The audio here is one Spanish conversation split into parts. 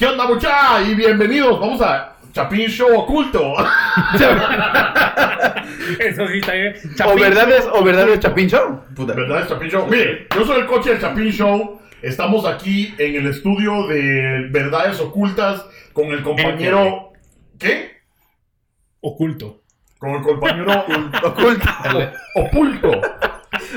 ¿Qué onda, mucha? Y bienvenidos. Vamos a Chapín Show Oculto. Eso sí está bien. O verdades, o verdades Chapín Show. Puta. ¿Verdad? Es Chapín Show. Mire, yo soy el coche del Chapín Show. Estamos aquí en el estudio de Verdades Ocultas con el compañero. ¿Qué? Oculto. Con el compañero Oculto. Oculto.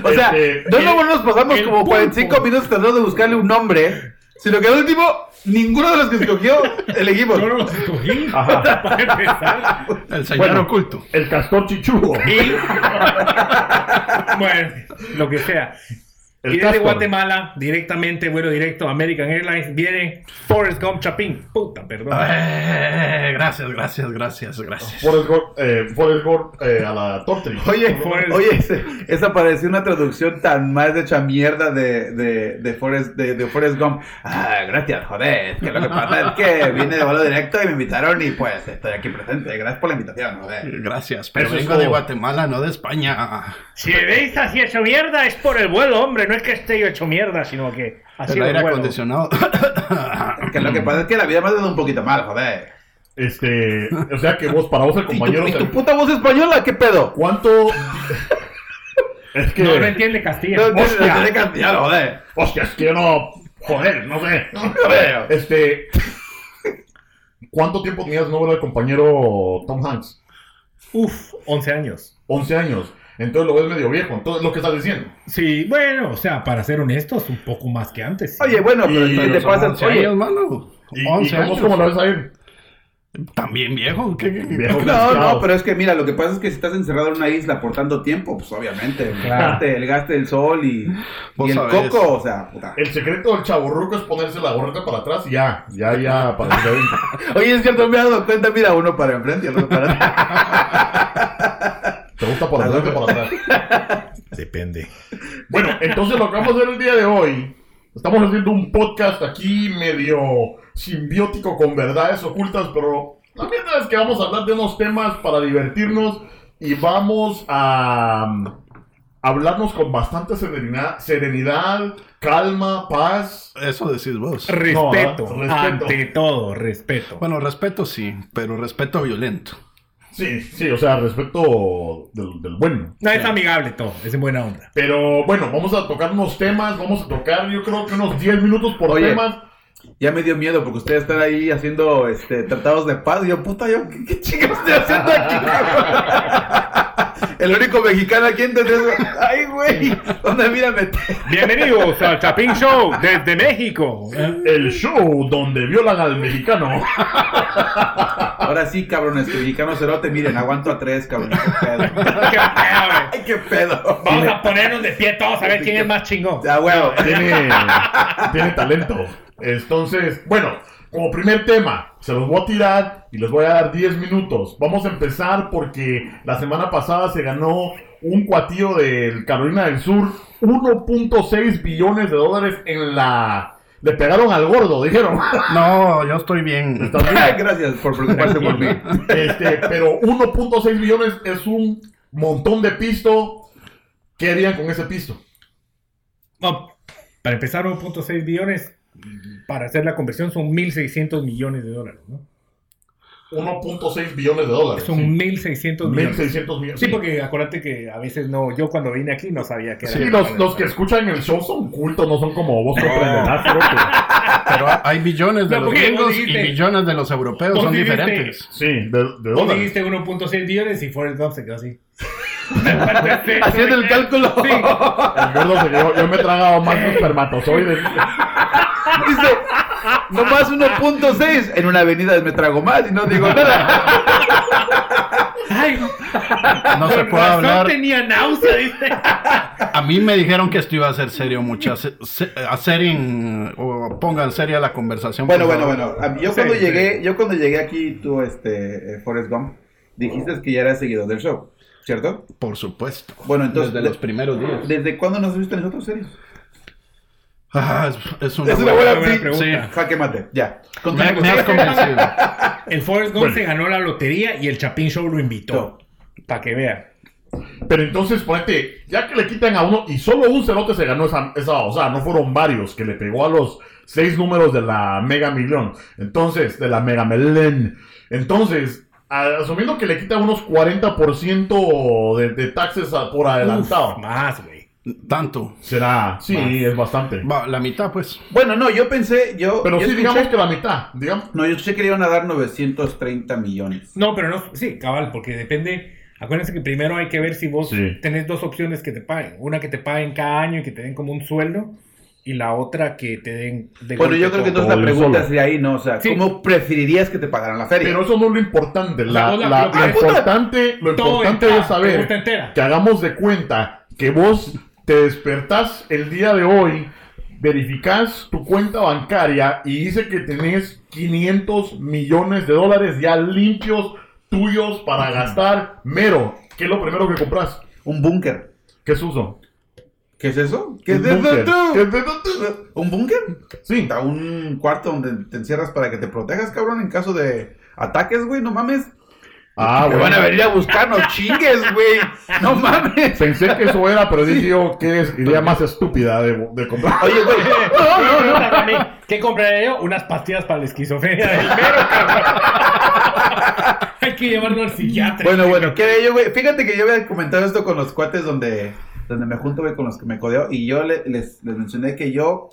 O sea, Este, no nos pasamos como pulpo. 45 minutos tratando de buscarle un nombre, sino que al último, ninguno de los que escogió elegimos. Yo no los escogí. Ajá. Para empezar. El señor Bueno. oculto. El castor chichudo. Y. bueno, lo que sea. Desde Castor. Guatemala, directamente, vuelo directo, American Airlines, viene Forrest Gump Chapín. Puta, perdón. Eh, gracias, gracias, gracias, gracias. Forrest Gump, eh, Forrest Gump, eh, a la Tortri. Oye, Forrest- oye, ese- esa parecía una traducción tan más hecha mierda de, de, de, Forrest, de, de Forrest Gump. Ah, gracias, joder. Que lo que pasa es que vine de vuelo directo y me invitaron y pues estoy aquí presente. Gracias por la invitación, joder. Gracias, pero Eso es vengo de. Guatemala, no de España. Si veis así hecho mierda, es por el vuelo, hombre. No es que esté yo hecho mierda, sino que así El aire vuelo. acondicionado. Que lo que pasa es que la vida me ha dado un poquito mal, joder. Este, o sea que vos, para vos el ¿Y tu, compañero. y tu puta voz española? ¿Qué pedo? ¿Cuánto? es que. No, no entiende Castilla. No, no, Hostia. no, no, castellano, joder. Hostia, es que yo no. Joder, no sé. Joder. Este. ¿Cuánto tiempo tenías no ver al compañero Tom Hanks? Uf, 11 años. 11 años. Entonces lo ves medio viejo. Entonces, lo que estás diciendo. Sí, bueno, o sea, para ser honestos, un poco más que antes. sí. Oye, bueno, pero Y- ¿qué Pero te son pasa? 11 Oye, años, mano. ¿Y, 11 y cómo, años. cómo lo ves a él? También viejo. ¿Qué, qué- qué- Viejo No, no, pero es que mira, lo que pasa es que si estás encerrado en una isla por tanto tiempo, pues obviamente, el, Claro. gaste, el gaste del sol y, el coco, o sea, puta. El secreto del chaburruco es ponerse la gorrita para atrás y ya. Ya, ya, para se Oye, es cierto, me he dado cuenta, mira, uno para enfrente y el otro para atrás. ¿Te gusta por adelante o por atrás? Depende. Bueno, entonces lo que vamos a hacer el día de hoy, estamos haciendo un podcast aquí medio simbiótico con verdades ocultas, pero la verdad es que vamos a hablar de unos temas para divertirnos y vamos a um, hablarnos con bastante serenidad, serenidad calma, paz. Eso decís vos. Respeto, No, respeto. ante todo, respeto. Bueno, respeto sí, pero respeto violento. Sí, sí, o sea, respeto del, del bueno. no, es amigable todo, es en buena onda. Pero bueno, vamos a tocar unos temas, vamos a tocar yo creo que unos 10 minutos por Oye. temas. Ya me dio miedo porque ustedes están ahí haciendo este, tratados de paz. Y yo, puta, yo, ¿qué, qué chingados estoy haciendo aquí? El único mexicano aquí entonces. Ay, güey, ¿dónde mira meter? Bienvenidos al Chapín Show desde México. El show donde violan al mexicano. Ahora sí, cabrones, que mexicano cerote, miren, aguanto a tres, cabrón. Qué pedo. Qué pedo, güey. Ay, qué pedo. Vamos a ponernos de pie todos a ver quién es más chingón. Ya, huevo. tiene, tiene talento. Entonces, bueno, como primer tema, se los voy a tirar y les voy a dar 10 minutos. Vamos a empezar porque la semana pasada se ganó un cuatillo del Carolina del Sur 1.6 billones de dólares en la... Le pegaron al gordo, dijeron. No, yo estoy bien. ¿Estás bien? Gracias por preocuparse por mí. Este, pero 1.6 billones es un montón de pisto. ¿Qué harían con ese pisto? No, para empezar, 1.6 billones, para hacer la conversión son 1.600 millones de dólares, ¿no? 1.6 billones de dólares. Son sí. 1.600 millones. 1.600 millones. Sí, porque acuérdate que a veces no, yo cuando vine aquí no sabía que era. Sí, los, los que escuchan el show son cultos, no son como vos comprenderás, creo que- Pero hay billones de No, los vos gringos y billones de los europeos. vos Son dijiste- diferentes. Sí, de, de Vos dólares. dijiste 1.6 billones y Forrest Gump se quedó así. Haciendo el cálculo. Sí. El gordo se quedó- yo me he tragado más de espermatozoides. Dice, nomás 1.6. En una avenida me trago más y no digo nada. Ay, No se puede hablar. tenía náusea, dice. A mí me dijeron que esto iba a ser serio, muchas. Hacer en. O pongan seria la conversación. Bueno, bueno, bueno. Yo Sí, cuando sí. llegué, yo cuando llegué aquí, tú, este, eh, Forrest Gump, dijiste que ya eras seguidor del show, ¿cierto? Por supuesto. Bueno, entonces, Desde de- los primeros días. ¿desde cuándo nos has visto en nosotros serios? Ah, es, es una, Es una buena- buena, sí, pregunta. Jaque mate, ya. Me, me has convencido. El Forrest Gump Bueno. se ganó la lotería y el Chapín Show lo invitó. Para que vean. Pero entonces, ponete, ya que le quitan a uno, y solo un cerote se ganó esa, esa, o sea, no fueron varios, que le pegó a los seis números de la Mega Millón. Entonces, de la Mega Melén. Entonces, a- asumiendo que le quita unos 40% de, de taxes a- por adelantado. Uf, más, güey. Tanto. Será, sí, es bastante. Va, la mitad, pues. Bueno, no, yo pensé, yo. Pero yo sí, escuché- digamos que la mitad, digamos. No, yo escuché que le iban a dar 930 millones. No, pero no, sí, cabal, porque depende. Acuérdense que primero hay que ver si vos Sí. tenés dos opciones que te paguen. Una que te paguen cada año y que te den como un sueldo. Y la otra que te den de Bueno, yo creo que entonces la pregunta solo. sería ahí, ¿no? O sea, Sí. ¿cómo preferirías que te pagaran la feria? Pero eso no es lo importante. La, O sea, la- lo- importante, lo importante es saber que hagamos de cuenta que vos te despertás el día de hoy, verificás tu cuenta bancaria y dice que tenés 500 millones de dólares ya limpios tuyos para gastar mero. ¿Qué es lo primero que compras? Un búnker. ¿Qué es uso? ¿Qué es eso? ¿Qué es eso. ¿Un búnker? Sí. Un cuarto donde te encierras para que te protejas, cabrón, en caso de ataques, güey, no mames. Ah, bueno. van a venir a buscarnos, chingues, güey. No mames. Pensé que eso era, pero dije yo que es idea más estúpida de, de comprar. Oye, güey. No, no, no, también. ¿Qué compraría yo? Unas pastillas para la esquizofrenia del mero, cabrón. Hay que llevarlo al psiquiatra. Bueno, bueno, ¿qué haré yo, güey? Fíjate que yo había comentado esto con los cuates donde, donde me junto, güey, con los que me codeo. Y yo le- les, les mencioné que yo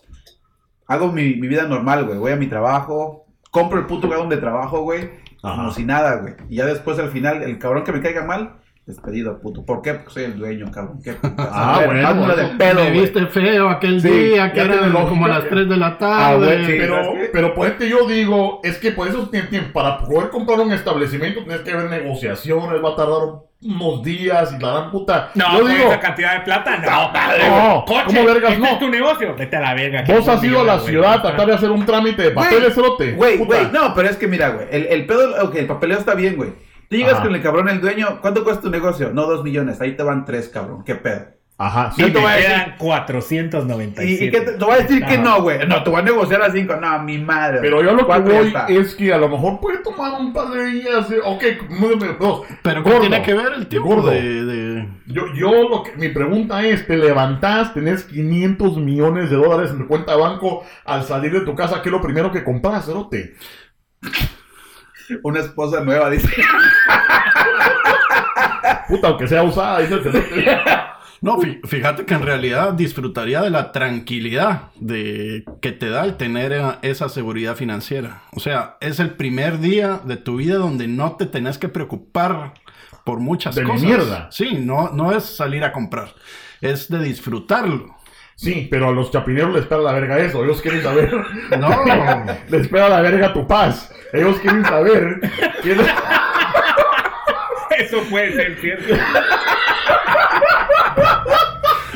hago mi, mi vida normal, güey. Voy a mi trabajo, compro el puto lugar donde trabajo, güey. Ajá. Como si nada, güey. Y ya después, al final, el cabrón que me caiga mal, despedido, puto. ¿Por qué? Porque soy el dueño, cabrón. Ah, ver, bueno, de pedo, Me güey. viste feo aquel Sí, día, que era como a las 3 de la Ah, tarde. güey, sí, pero, pero por este yo digo, es que por eso para poder comprar un establecimiento tienes que ver negociaciones, va a tardar unos días y la gran puta. No, yo digo, esa cantidad de plata, no, padre. No, Coche, ¿cómo vergas este no? es tu negocio? Vete a la verga. vos has ido a la güey. ciudad a tratar de hacer un trámite de papeles, cerote. Güey, güey, no, pero es que mira, güey, el, el pedo, ok, el papeleo está bien, güey. Tú llegas Ajá. con el cabrón, el dueño, ¿cuánto cuesta tu negocio? No, dos millones, ahí te van tres, cabrón, qué pedo. Ajá, sí. Yo te voy a decir- Quedan 497. ¿Y, y qué te, te voy a decir que no, güey? No, te voy a negociar a cinco, no, mi madre. Pero yo lo que voy está. es que a lo mejor puede tomar un par de días. eh, Ok, dos. Pero ¿qué Gordo. tiene que ver el tiempo Gordo. de, de- Yo, yo lo que, mi pregunta es, te levantás, tenés 500 millones de dólares en tu cuenta de banco, al salir de tu casa, ¿qué es lo primero que compras, cerote? Una esposa nueva, dice. Puta, aunque sea usada, dice el cerote. No, fí- fíjate que en realidad disfrutaría de la tranquilidad de que te da el tener eh, esa seguridad financiera. O sea, es el primer día de tu vida donde no te tenés que preocupar por muchas De cosas. mierda. Sí, no, no es salir a comprar, es de disfrutarlo. Sí, pero a los chapineros les espera la verga eso. Ellos quieren saber. No, les espera la verga tu paz. Ellos quieren saber. quieren- Eso puede ser cierto.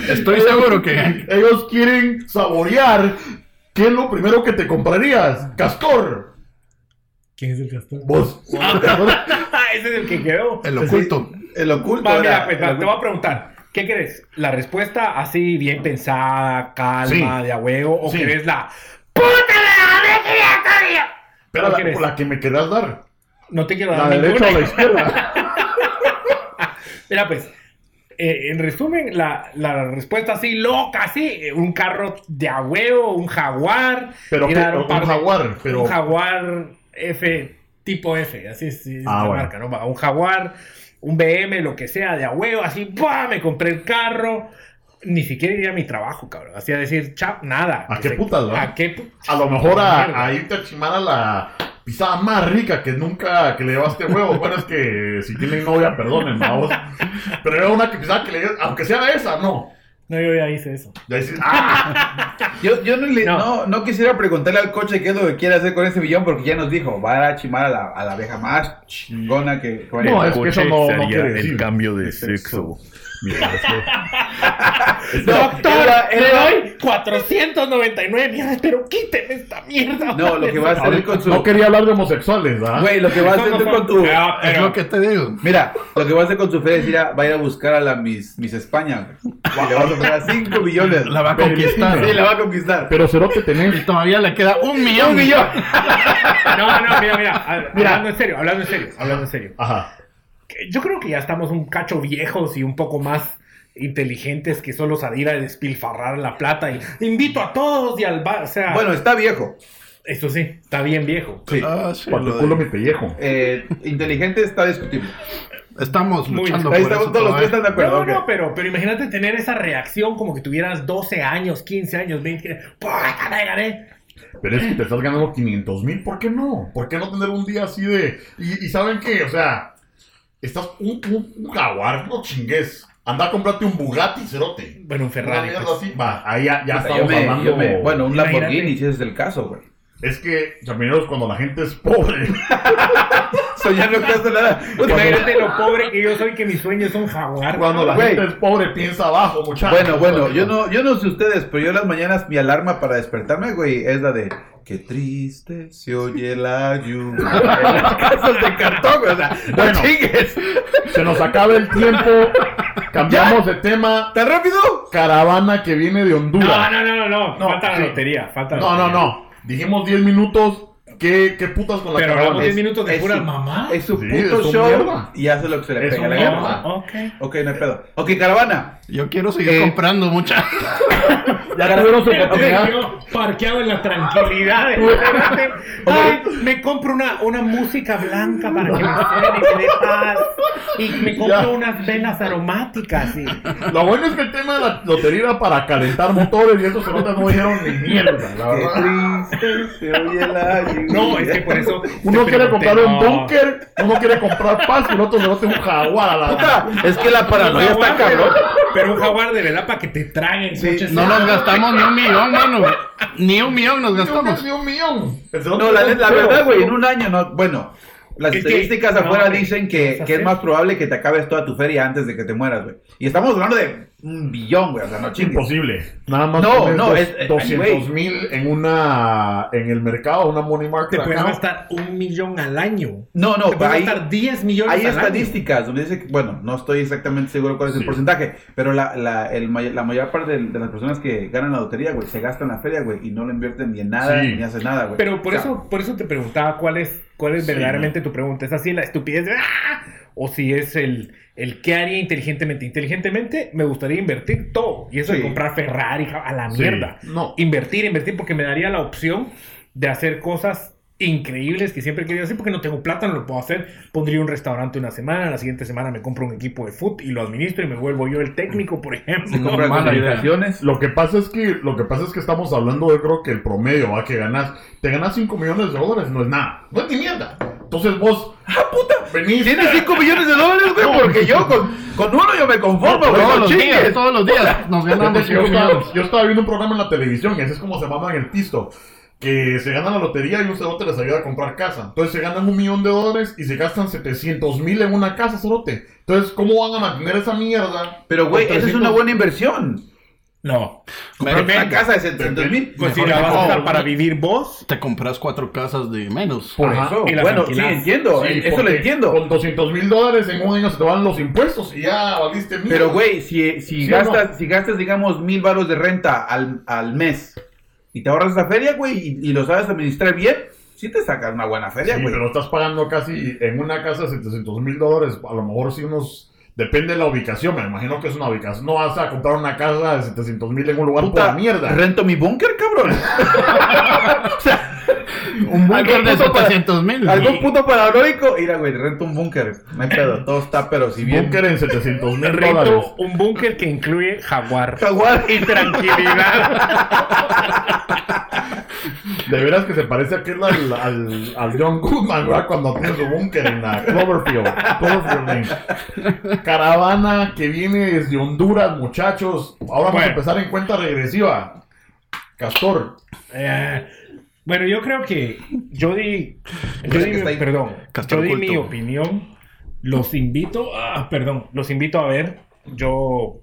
Estoy seguro que Ellos quieren saborear. ¿Qué es lo primero que te comprarías? Castor. ¿Quién es el castor? Vos. Ese es el que quedó. el oculto. El oculto. Va, mira, pues, el te voy a preguntar. ¿Qué querés? ¿La respuesta así bien pensada, calma, Sí. de a huevo? ¿O Sí. querés la ¡Puta la Pero ¿Cuál la, la que me querás dar. No te quiero La dar derecha ninguna. o la izquierda. Mira, pues, eh, en resumen, la, la respuesta así loca, así, eh, un carro de a huevo, un jaguar. Pero que- un par de- jaguar, pero- Un jaguar F, tipo F, así es, Ah, la bueno. marca, ¿no? Un jaguar, un BM, lo que sea, de a huevo, así, ¡pua! me compré el carro. Ni siquiera iría a mi trabajo, cabrón. Así a decir, chap, nada. ¿A qué putas, va? ¿A qué pu- A lo mejor a, a irte a chimar a la pisada más rica que nunca que le llevaste huevos. Bueno, es que si tienen novia, perdonen, vamos. Pero era una que pisada que le aunque sea esa, no. No, yo ya hice eso. Ya dices, ah, Yo, yo no, le- No. no. No, quisiera preguntarle al coche qué es lo que quiere hacer con ese millón porque ya nos dijo, va a chimar a la, a la vieja más chingona que... No, es que eso no, no quiere el decir. cambio de sexo. Mira, es que- Doctor, era- le doy 499 mierda, pero quíteme esta mierda. No, lo que va a hacer con su... no quería hablar de homosexuales, ¿verdad? Güey, lo que va a hacer tú con tu... Ah, Es pero- lo que te digo. Mira, lo que va a hacer con su fe es ir a, va a ir a buscar a la Miss, Miss España. güey. Y le vas a pagar 5 millones. La va a conquistar. Sí, la va a conquistar. Pero Cerote tenés. Y todavía le queda un millón. ¡Un millón! No, no, mira, mira, a- Mira. hablando en serio, hablando en serio, hablando en serio. Ajá. Yo creo que ya estamos un cacho viejos y un poco más inteligentes que solo salir a despilfarrar la plata y invito a todos y al bar. O sea, Bueno, está viejo. eso sí, está bien viejo. Sí. Ah, sí, tu culo de- mi pellejo. Eh, inteligente está discutible. Estamos Muy luchando Ahí por estamos eso todos los que están de acuerdo. No, ok. no, pero, pero imagínate tener esa reacción como que tuvieras 12 años, 15 años, 20. ¡Puta, me gané! Pero es que te estás ganando 500 mil, ¿por qué no? ¿Por qué no tener un día así de... Y, y ¿saben qué? O sea, estás un, un, un jaguar, no chingues. Anda a comprarte un Bugatti, cerote. Bueno, un Ferrari. pues. así. Va, ahí ya, ya estamos yo me- hablando... yo me- bueno, un. Lamborghini, si ese es el caso, güey. Es que, chamineros, cuando la gente es pobre... Soñar no cuesta nada. Imagínate lo pobre que yo soy, que mis sueños son jaguar. Cuando la gente es pobre, piensa abajo, muchachos. Bueno, bueno, yo no, yo no sé ustedes, pero yo las mañanas mi alarma para despertarme, güey, es la de qué triste se oye la lluvia. En las casas de cartón, güey, o sea, no Bueno. chingues. Se nos acaba el tiempo. Cambiamos de tema. ¿Tan rápido? Caravana que viene de Honduras. No, no, no, no, no. No, falta la lotería. Falta la No, no, no. Dijimos 10 minutos. ¿Qué, qué putas con la Pero hablamos 10 minutos de su- mamás. Es su Sí, puto es su show mierda. y hace lo que se le Es pega la mierda. gana. ok. Ok, no hay pedo. Ok, caravana. Yo quiero seguir Eh, comprando mucha. Ya tuvieron su oportunidad. Yo parqueado en la tranquilidad. de- Ay, me compro una, una música blanca para que me suene, que dé paz. Y me compro Ya. unas velas aromáticas. Y... Lo bueno es que el tema de la lotería era para calentar motores y estos cerotes no dijeron ni mierda, la Qué verdad. triste se oye la. No, es que por eso. Uno quiere comprar un no. búnker, uno quiere comprar paz y el otro cerote un jaguar a la Puta, es que la paranoia está cabrón. Pero un jaguar de verdad para que te traguen Sí. No nos gastamos ni un millón, mano. Ni un millón nos Ni un, gastamos. ni un millón. No, la, es la verdad, güey, en un año no. Bueno, las Es estadísticas afuera dicen ¿qué que, que es más probable que te acabes toda tu feria antes de que te mueras, güey. Y estamos hablando de un billón, güey, o sea, no chingues. Imposible. Nada más No, no, dos- es- eh, 200 mil en una en el mercado, una money market Te puedes account. gastar un millón al año. No, no, te puedes hay, gastar 10 millones hay al año. estadísticas donde dice que, bueno, no estoy exactamente seguro cuál es el porcentaje, pero la, la, el la mayor parte de, de las personas que ganan la lotería, güey, se gastan la feria, güey, y no lo invierten ni en nada, Sí. ni hacen nada, güey. Pero por O sea, eso, por eso te preguntaba cuál es, cuál es Sí, verdaderamente tu pregunta. ¿Es así la estupidez de ¡ah! o si es el, el qué haría inteligentemente? Inteligentemente me gustaría invertir todo. Y eso Sí. de comprar Ferrari a la Sí. mierda. No. Invertir, invertir, porque me daría la opción de hacer cosas increíbles que siempre he querido hacer porque no tengo plata, no lo puedo hacer. Pondría un restaurante una semana, la siguiente semana me compro un equipo de fútbol y lo administro y me vuelvo yo el técnico, por ejemplo. Lo que pasa es que lo que pasa es que estamos hablando, yo creo que el promedio, va que ganas, te ganas 5 millones de dólares, no es nada, no es ni mierda. Entonces vos, ah puta, venís. Tienes 5 millones de dólares, güey, porque yo con, con uno yo me conformo, güey. Todos no los días, todos los días nos ganamos yo, 5 estaba, millones. yo estaba viendo un programa en la televisión y así es como se mama en el pisto. Que se gana la lotería y un cerote les ayuda a comprar casa. Entonces se ganan un millón de dólares y se gastan 700 mil en una casa, cerote. Entonces, ¿cómo van a mantener esa mierda? Pero, güey, esa es 300? una buena inversión. No. Comprar una casa de 700 mil. Pues si la vas a usar para vivir vos, Te compras cuatro casas de menos. Por Ajá. eso. Y Bueno, sí, entiendo. Sí, eso lo entiendo. Con 200 mil dólares en un año se te van los impuestos y ya valiste mierda. Pero, güey, si, si, ¿Sí o gastas, si gastas, digamos, mil baros de renta al, al mes y te ahorras esa feria, güey, y, y lo sabes administrar bien, sí te sacas una buena feria, Sí, güey. pero estás pagando casi en una casa 700 mil dólares. A lo mejor sí unos. Depende de la ubicación. Me imagino que es una ubicación. No vas a comprar una casa de 700 mil en un lugar Puta, por mierda. rento mi búnker, cabrón. o sea, Un búnker de puto para- 700 mil. Algún puto paranoico, mira, güey, rento un búnker. No hay pedo, todo está, pero si bien. Búnker en 700 mil dólares. rento un búnker que incluye jaguar. Jaguar. Y tranquilidad. De veras que se parece aquel al, al, al John Goodman, ¿verdad? Cuando tiene su búnker en la Cloverfield. Cloverfield Lane. Caravana que viene desde Honduras, muchachos. Ahora vamos Bueno. a empezar en cuenta regresiva. Castor. Eh, bueno, yo creo que yo di, yo perdón, yo di mi opinión. Los invito, ah, perdón, los invito a ver. Yo,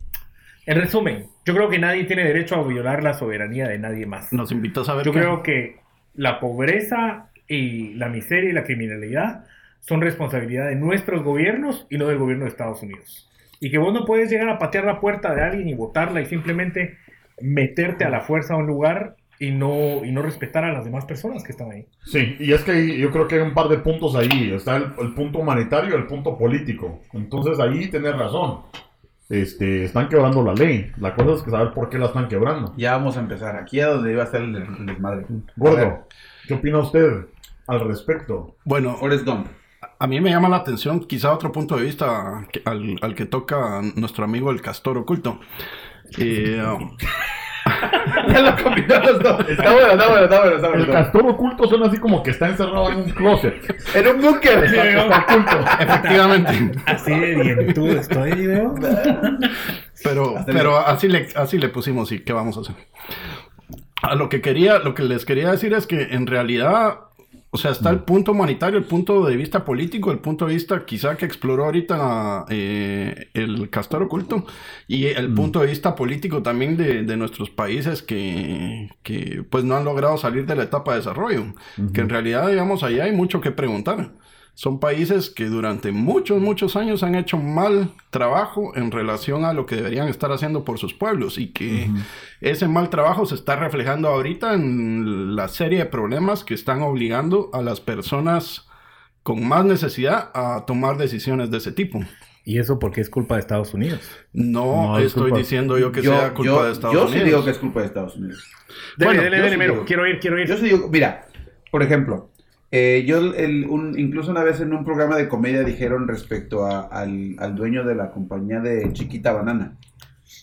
en resumen, yo creo que nadie tiene derecho a violar la soberanía de nadie más. Nos invitas a ver. Yo qué. creo que la pobreza y la miseria y la criminalidad son responsabilidad de nuestros gobiernos y no del gobierno de Estados Unidos. Y que vos no puedes llegar a patear la puerta de alguien y botarla y simplemente meterte a la fuerza a un lugar y no, y no respetar a las demás personas que están ahí. Sí, y es que yo creo que hay un par de puntos ahí. Está el, el punto humanitario y el punto político. Entonces ahí tenés razón. este, están quebrando la ley. La cosa es que saber por qué la están quebrando. Ya vamos a empezar. Aquí es donde iba a ser el, desmadre. A Gordo, ¿qué opina usted al respecto? Bueno, Forrest Gump. a mí me llama la atención quizá otro punto de vista que- al, al que toca nuestro amigo el castor oculto. Eh, Ya lo combinó los dos. Está bueno, está bueno, está bueno, está bueno. El castor oculto suena así como que está encerrado en un closet. En un búnker. Está oculto. efectivamente. Así de bien, tú estoy, veo. Pero, pero así, le, así le pusimos y qué vamos a hacer. A lo que quería, lo que les quería decir es que en realidad, o sea, está el punto humanitario, el punto de vista político, el punto de vista quizá que exploró ahorita eh, el castor oculto y el punto de vista político también de, de nuestros países que, que pues no han logrado salir de la etapa de desarrollo. Que en realidad, digamos, ahí hay mucho que preguntar. Son países que durante muchos, muchos años han hecho mal trabajo en relación a lo que deberían estar haciendo por sus pueblos y que ese mal trabajo se está reflejando ahorita en la serie de problemas que están obligando a las personas con más necesidad a tomar decisiones de ese tipo. ¿Y eso porque es culpa de Estados Unidos? No, No, es estoy culpa- diciendo yo que yo, sea culpa yo- de Estados yo Unidos. sí digo que es culpa de Estados Unidos. Dele, Bueno, dele, yo dele, sí mero. digo- Quiero ir, quiero ir. Yo sí digo, mira, por ejemplo, eh, yo el- un- incluso una vez en un programa de comedia dijeron respecto a- al, al dueño de la compañía de Chiquita Banana,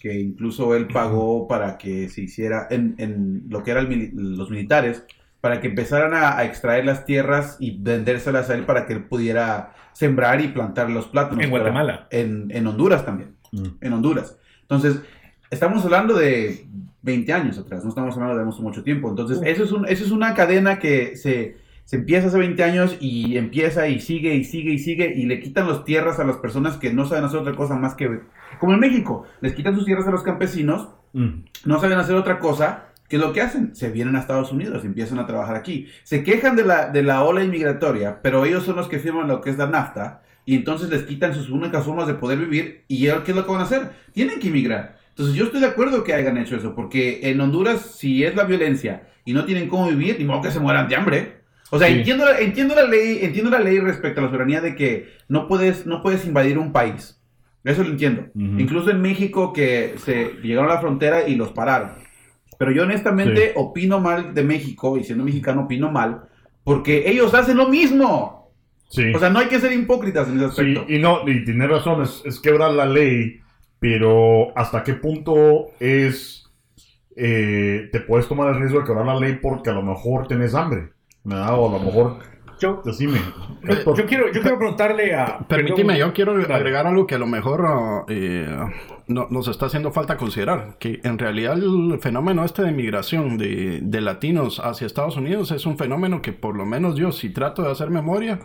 que incluso él pagó para que se hiciera en, en lo que eran mili- los militares, para que empezaran a, a extraer las tierras y vendérselas a él para que él pudiera sembrar y plantar los plátanos. En Guatemala. En, en Honduras también Mm. en Honduras. Entonces, estamos hablando de 20 años atrás, no estamos hablando de mucho, mucho tiempo. Entonces, eso es, un, eso es una cadena que se, se empieza hace 20 años y empieza y sigue y sigue y sigue y le quitan las tierras a las personas que no saben hacer otra cosa más que... Como en México, les quitan sus tierras a los campesinos, Mm. no saben hacer otra cosa. ¿Qué es lo que hacen? Se vienen a Estados Unidos, empiezan a trabajar aquí. Se quejan de la, de la ola inmigratoria, pero ellos son los que firman lo que es la NAFTA y entonces les quitan sus únicas formas de poder vivir y ¿qué es lo que van a hacer? Tienen que emigrar. Entonces yo estoy de acuerdo que hayan hecho eso, porque en Honduras si es la violencia y no tienen cómo vivir, ni modo que se mueran de hambre. O sea, Sí. entiendo, la- entiendo la ley, entiendo la ley respecto a la soberanía de que no puedes, no puedes invadir un país. Eso lo entiendo. Incluso en México que se llegaron a la frontera y los pararon. Pero yo honestamente Sí. opino mal de México y siendo mexicano opino mal porque ellos hacen lo mismo. Sí. O sea, no hay que ser hipócritas en ese Sí, aspecto. y no, y tiene razón, es, es quebrar la ley, pero ¿hasta qué punto es, eh, te puedes tomar el riesgo de quebrar la ley porque a lo mejor tenés hambre? ¿Verdad? O a lo mejor, Yo, decime. yo, yo quiero, yo quiero preguntarle a... Permíteme, yo quiero agregar algo que a lo mejor ah, eh, no- nos está haciendo falta considerar, que en realidad el fenómeno este de migración de, de latinos hacia Estados Unidos es un fenómeno que por lo menos yo, si trato de hacer memoria,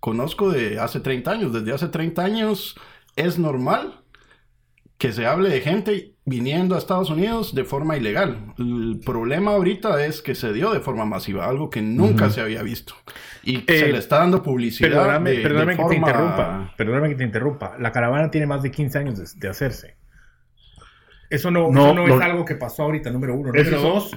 conozco de hace 30 años. Desde hace 30 años es normal que se hable de gente viniendo a Estados Unidos de forma ilegal. El problema ahorita es que se dio de forma masiva, algo que nunca se había visto. Y Eh, se le está dando publicidad. Perdóname, de- de perdóname que te interrumpa. Perdóname que te interrumpa. La caravana tiene más de 15 años de, de hacerse. Eso no, No, eso no lo- es algo que pasó ahorita, número uno. Eso Número es- dos,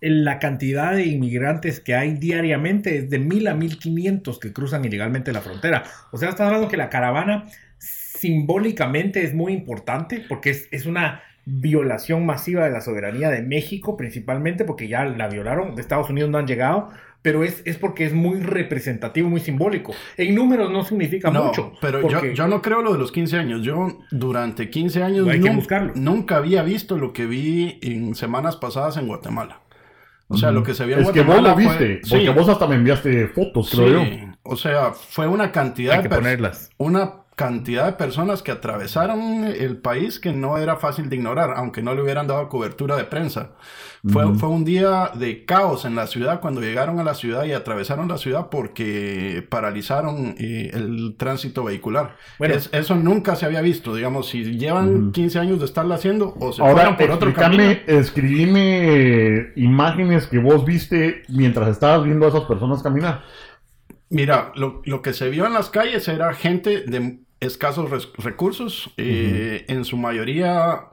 la cantidad de inmigrantes que hay diariamente es de mil a mil quinientos que cruzan ilegalmente la frontera. O sea, estás hablando que la caravana simbólicamente es muy importante porque es, es una violación masiva de la soberanía de México, principalmente porque ya la violaron, de Estados Unidos no han llegado, pero es, es porque es muy representativo, muy simbólico. En números no significa No, mucho. pero yo, porque- yo no creo lo de los 15 años. Yo durante 15 años Hay que nun- buscarlo. nunca había visto lo que vi en semanas pasadas en Guatemala. O sea, lo que se vio en Es que vos Guatemala lo fue- viste, porque Sí, vos hasta me enviaste fotos, creo sí. yo. O sea, fue una cantidad hay que ponerlas. una cantidad de personas que atravesaron el país que no era fácil de ignorar, aunque no le hubieran dado cobertura de prensa. Fue, fue un día de caos en la ciudad cuando llegaron a la ciudad y atravesaron la ciudad porque paralizaron eh, el tránsito vehicular. Bueno. Es- eso nunca se había visto, digamos, si llevan Ujú. 15 años de estarlo haciendo o se Ahora, por otro camino. escribime imágenes que vos viste mientras estabas viendo a esas personas caminar. Mira, lo, lo que se vio en las calles era gente de escasos res- recursos, eh, en su mayoría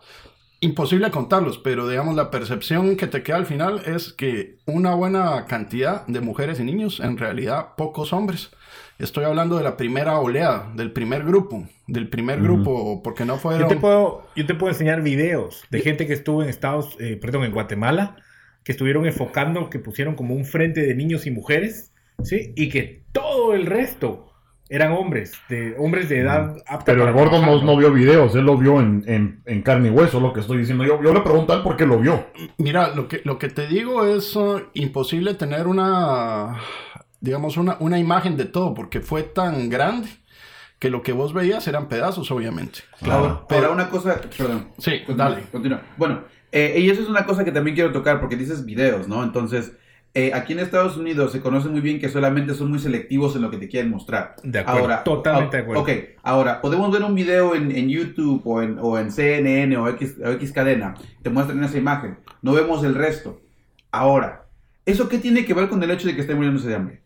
imposible contarlos, pero digamos la percepción que te queda al final es que una buena cantidad de mujeres y niños, en realidad pocos hombres. Estoy hablando de la primera oleada, del primer grupo, del primer Ujú. grupo, porque no Yo fueron... te, puedo, yo te puedo enseñar videos de gente que estuvo en Estados, eh, perdón, en Guatemala, que estuvieron enfocando, que pusieron como un frente de niños y mujeres, ¿sí? Y que todo el resto eran hombres, de hombres de edad apta Pero el para gordo no, vio videos, él lo vio en, en, en carne y hueso, lo que estoy diciendo. Yo, yo le pregunto a él por qué lo vio. Mira, lo que, lo que te digo es uh, imposible tener una, digamos, una, una imagen de todo, porque fue tan grande que lo que vos veías eran pedazos, obviamente. Ahora, pero- ahora una cosa, perdón. Sí, Continúa, dale. Continúa. Bueno, eh, y eso es una cosa que también quiero tocar porque dices videos, ¿no? Entonces, eh, aquí en Estados Unidos se conoce muy bien que solamente son muy selectivos en lo que te quieren mostrar. De acuerdo, totalmente de acuerdo. Ok, ahora, podemos ver un video en, en YouTube o en, o en CNN o X, o X cadena, te muestran esa imagen, no vemos el resto. Ahora, ¿eso qué tiene que ver con el hecho de que esté muriéndose de hambre?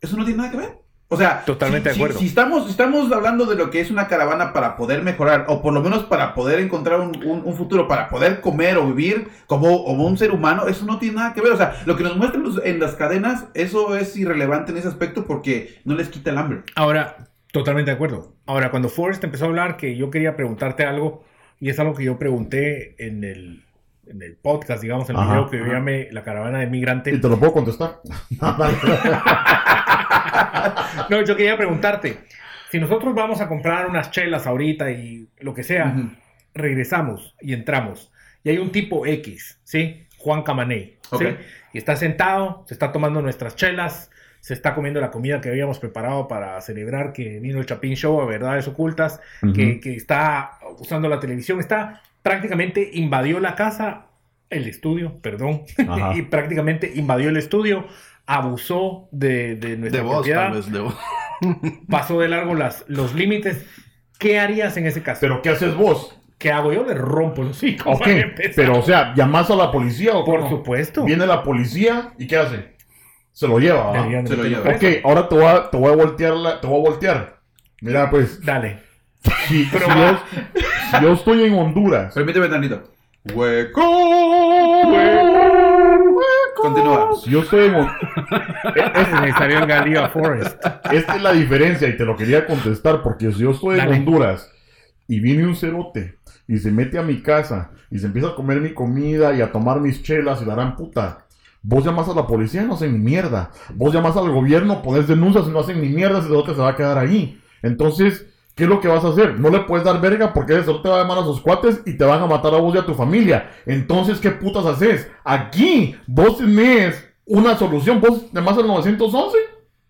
Eso no tiene nada que ver. O sea, Totalmente si, de acuerdo. Si, si estamos, estamos hablando de lo que es una caravana para poder mejorar, o por lo menos para poder encontrar un, un- un futuro, para poder comer o vivir como, como un ser humano, eso no tiene nada que ver. O sea, lo que nos muestran los- en las cadenas, eso es irrelevante en ese aspecto porque no les quita el hambre. Ahora, totalmente de acuerdo. Ahora, cuando Forrest empezó a hablar, que yo quería preguntarte algo, y es algo que yo pregunté en el, en el podcast, digamos, en el Ajá, video que yo llamé La Caravana del Migrante. Y te lo puedo contestar. No, yo quería preguntarte, si nosotros vamos a comprar unas chelas ahorita y lo que sea, regresamos y entramos, y hay un tipo X, ¿sí? Juan Camaney, ¿sí? Y está sentado, se está tomando nuestras chelas, se está comiendo la comida que habíamos preparado para celebrar que vino el Chapín Show a Verdades Ocultas, que, que está usando la televisión, está prácticamente invadió la casa, el estudio, perdón, y prácticamente invadió el estudio, abusó de, de nuestra De vos, propiedad, tal vez, de vos. pasó de largo las, los límites. ¿Qué harías en ese caso? Pero ¿qué haces vos? ¿Qué hago? Yo le rompo los hijos. Ok, para empezar. pero o sea, ¿llamás a la policía o por cómo? supuesto. Viene la policía y ¿qué hace? Se lo lleva, se lo lleva. Ok, ahora te voy a, te voy a voltear la- te voy a voltear. Mira, pues, Dale. si, Pero si yo, si yo estoy en Honduras, Permíteme tantito. hueco, Continúa. Si yo estoy en Hon- Me salió el galillo a Forrest. Esta es la diferencia y te lo quería contestar porque si yo estoy en Dale. Honduras y viene un cerote y se mete a mi casa y se empieza a comer mi comida y a tomar mis chelas y la gran puta, vos llamas a la policía y no hacen ni mierda. Vos llamas al gobierno, pones denuncias y no hacen ni mierda, ese cerote se va a quedar ahí. Entonces, ¿qué es lo que vas a hacer? No le puedes dar verga porque ese cerote va a llamar a sus cuates y te van a matar a vos y a tu familia. Entonces, ¿qué putas haces? Aquí, vos tenés una solución. Vos llamas al 911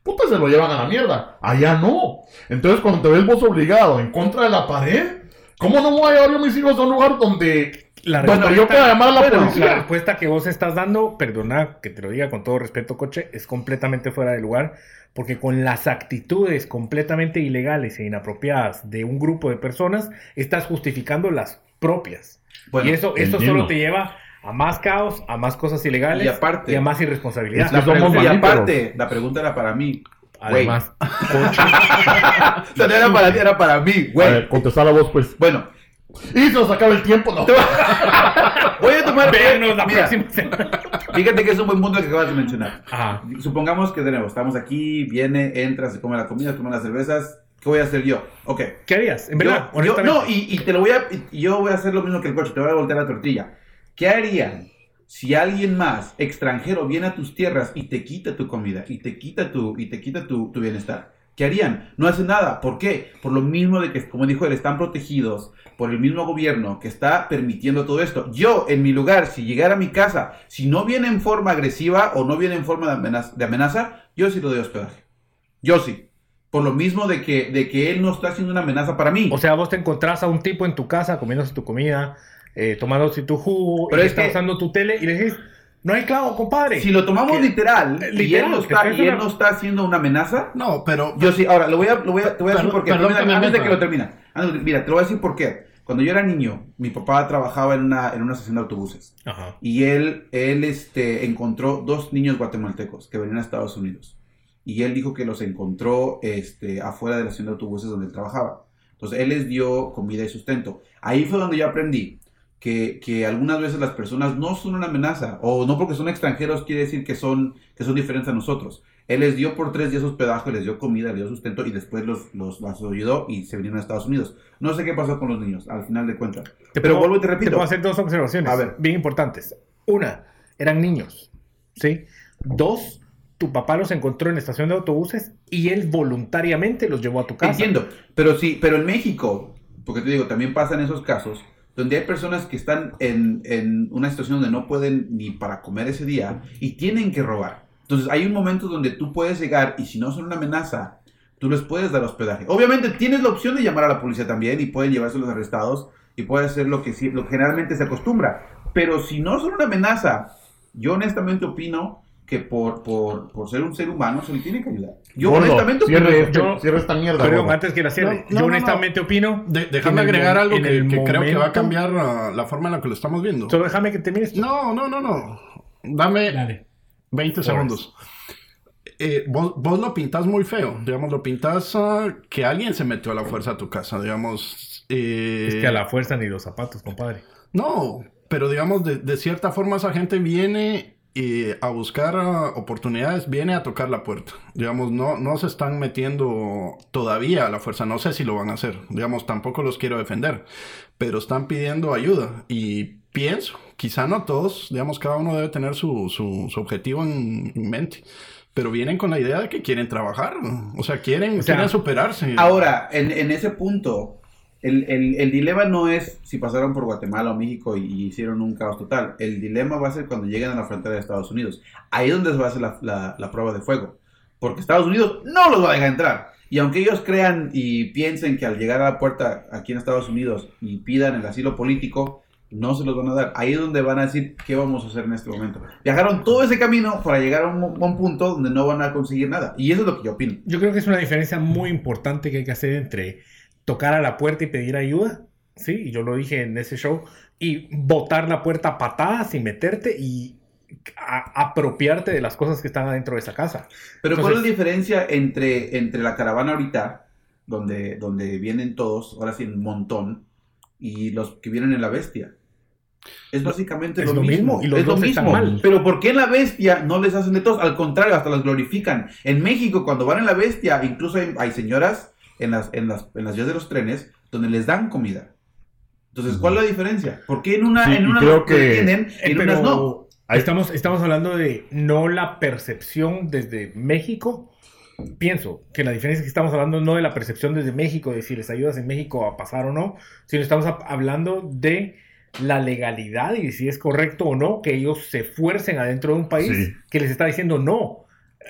puta se lo llevan a la mierda. Allá no. Entonces, cuando te ves vos obligado en contra de la pared, ¿cómo no voy a llevar yo a mis hijos a un lugar donde, La donde yo respuesta- pueda llamar a la bueno, policía? La respuesta que vos estás dando, perdona que te lo diga con todo respeto, coche, es completamente fuera de lugar, porque con las actitudes completamente ilegales e inapropiadas de un grupo de personas, estás justificando las propias. Bueno, y eso, eso solo te lleva a más caos, a más cosas ilegales Y aparte- y a más irresponsabilidad. La somos pregunta- y aparte, la pregunta era para mí. Además, coche, O sea, no era para ti, era para mí, A güey. ver, a vos, pues. Bueno, Y se nos acaba el tiempo, no. voy a tomar. la Mira, próxima semana. Fíjate que es un buen punto que acabas de mencionar. Ajá. Supongamos que de nuevo estamos aquí, viene, entra, se come la comida, toma las cervezas. ¿Qué voy a hacer yo? Ok. ¿Qué harías? En verdad, Yo- no, y, y te lo voy a. yo voy a hacer lo mismo que el coche, te voy a voltear la tortilla. ¿Qué harían si alguien más, extranjero, viene a tus tierras y te quita tu comida y te quita tu, y te quita tu, tu bienestar? ¿Qué harían? No hacen nada. ¿Por qué? Por lo mismo de que, como dijo él, están protegidos por el mismo gobierno que está permitiendo todo esto. Yo, en mi lugar, si llegara a mi casa, si no viene en forma agresiva o no viene en forma de amenaza, de amenaza yo sí lo doy hospedaje. Yo sí. Por lo mismo de que, de que él no está haciendo una amenaza para mí. O sea, vos te encontrás a un tipo en tu casa comiéndose tu comida, eh, tomándose tu jugo, Pero y es está que- usando tu tele y le decís, no hay clavo, compadre. Si lo tomamos literal, eh, y, literal, él no te está, parece y él no está haciendo una amenaza, No, pero yo sí. Ahora, lo voy a, lo voy a, te voy a decir por qué. antes de que lo de- Mira, te lo voy a decir por qué. Cuando yo era niño, mi papá trabajaba en una, en una estación de autobuses. Ajá. Y él, él este, encontró dos niños guatemaltecos que venían a Estados Unidos. Y él dijo que los encontró este, afuera de la estación de autobuses donde él trabajaba. Entonces él les dio comida y sustento. Ahí fue donde yo aprendí que, que algunas veces las personas no son una amenaza, o no porque son extranjeros quiere decir que son, que son diferentes a nosotros. Él les dio por tres días hospedaje, les dio comida, les dio sustento y después los, los, los ayudó y se vinieron a Estados Unidos. No sé qué pasó con los niños, al final de cuentas. Te Pero puedo- vuelvo y te repito. puedo hacer dos observaciones A ver. bien importantes. Una, eran niños. ¿Sí? Dos, tu papá los encontró en la estación de autobuses y él voluntariamente los llevó a tu casa. Entiendo, pero sí, pero en México, porque te digo, también pasan esos casos donde hay personas que están en, en una situación donde no pueden ni para comer ese día y tienen que robar. Entonces hay un momento donde tú puedes llegar y si no son una amenaza, tú les puedes dar hospedaje. Obviamente tienes la opción de llamar a la policía también y pueden llevarse los arrestados y puede hacer lo que, lo que generalmente se acostumbra. Pero si no son una amenaza, yo honestamente opino que por, por, por ser un ser humano se le tiene que ayudar. Yo Gordo, honestamente opino cierre, este- Yo- cierre esta mierda. Perdón, antes que la cierre. No, no, Yo no, honestamente opino. De- déjame agregar algo que, que creo que va a cambiar uh, la forma en la que lo estamos viendo. Solo déjame que termine esto. No, no, no, no. Dame Dale. 20 segundos. Eh, vos, vos lo pintas muy feo, digamos, lo pintas ah, que alguien se metió a la fuerza a tu casa, digamos. eh, Es que a la fuerza ni los zapatos, compadre. No, pero digamos, de, de cierta forma esa gente viene eh, a buscar ah, oportunidades, viene a tocar la puerta. Digamos, no, no se están metiendo todavía a la fuerza, no sé si lo van a hacer. Digamos, tampoco los quiero defender, pero están pidiendo ayuda y pienso, quizá no todos, digamos, cada uno debe tener su, su, su objetivo en, en mente. Pero vienen con la idea de que quieren trabajar, o sea, quieren, O sea, quieren superarse. Ahora, en, en ese punto, el, el- dilema no es si pasaron por Guatemala o México y, hicieron un caos total. El dilema va a ser cuando lleguen a la frontera de Estados Unidos. Ahí es donde va a la, la- la prueba de fuego. Porque Estados Unidos no los va a dejar entrar. Y aunque ellos crean y piensen que al llegar a la puerta aquí en Estados Unidos y pidan el asilo político, no se los van a dar. Ahí es donde van a decir qué vamos a hacer en este momento. Viajaron todo ese camino para llegar a un, un punto donde no van a conseguir nada. Y eso es lo que yo opino. Yo creo que es una diferencia muy importante que hay que hacer entre tocar a la puerta y pedir ayuda, ¿sí? Y yo lo dije en ese show, y botar la puerta a patadas y meterte y a- apropiarte de las cosas que están adentro de esa casa. Pero ¿cuál es la diferencia entre, entre la caravana ahorita, donde, donde vienen todos, ahora sí un montón, y los que vienen en la bestia? Es básicamente Es lo, lo mismo. mismo, y los es lo dos están mismo. mal. Pero ¿por qué en la bestia no les hacen de todos? Al contrario, hasta las glorifican. En México, cuando van en la bestia, incluso hay, hay señoras en las, en, las, en las vías de los trenes donde les dan comida. Entonces, ¿cuál es la diferencia? ¿Por qué en una, Sí, en una creo los que- tienen y en Eh, unas no? Ahí- estamos, estamos hablando de no la percepción desde México. Pienso que la diferencia es que estamos hablando no de la percepción desde México, de si les ayudas en México a pasar o no, sino estamos hablando de la legalidad y si es correcto o no que ellos se fuercen adentro de un país Sí. que les está diciendo no.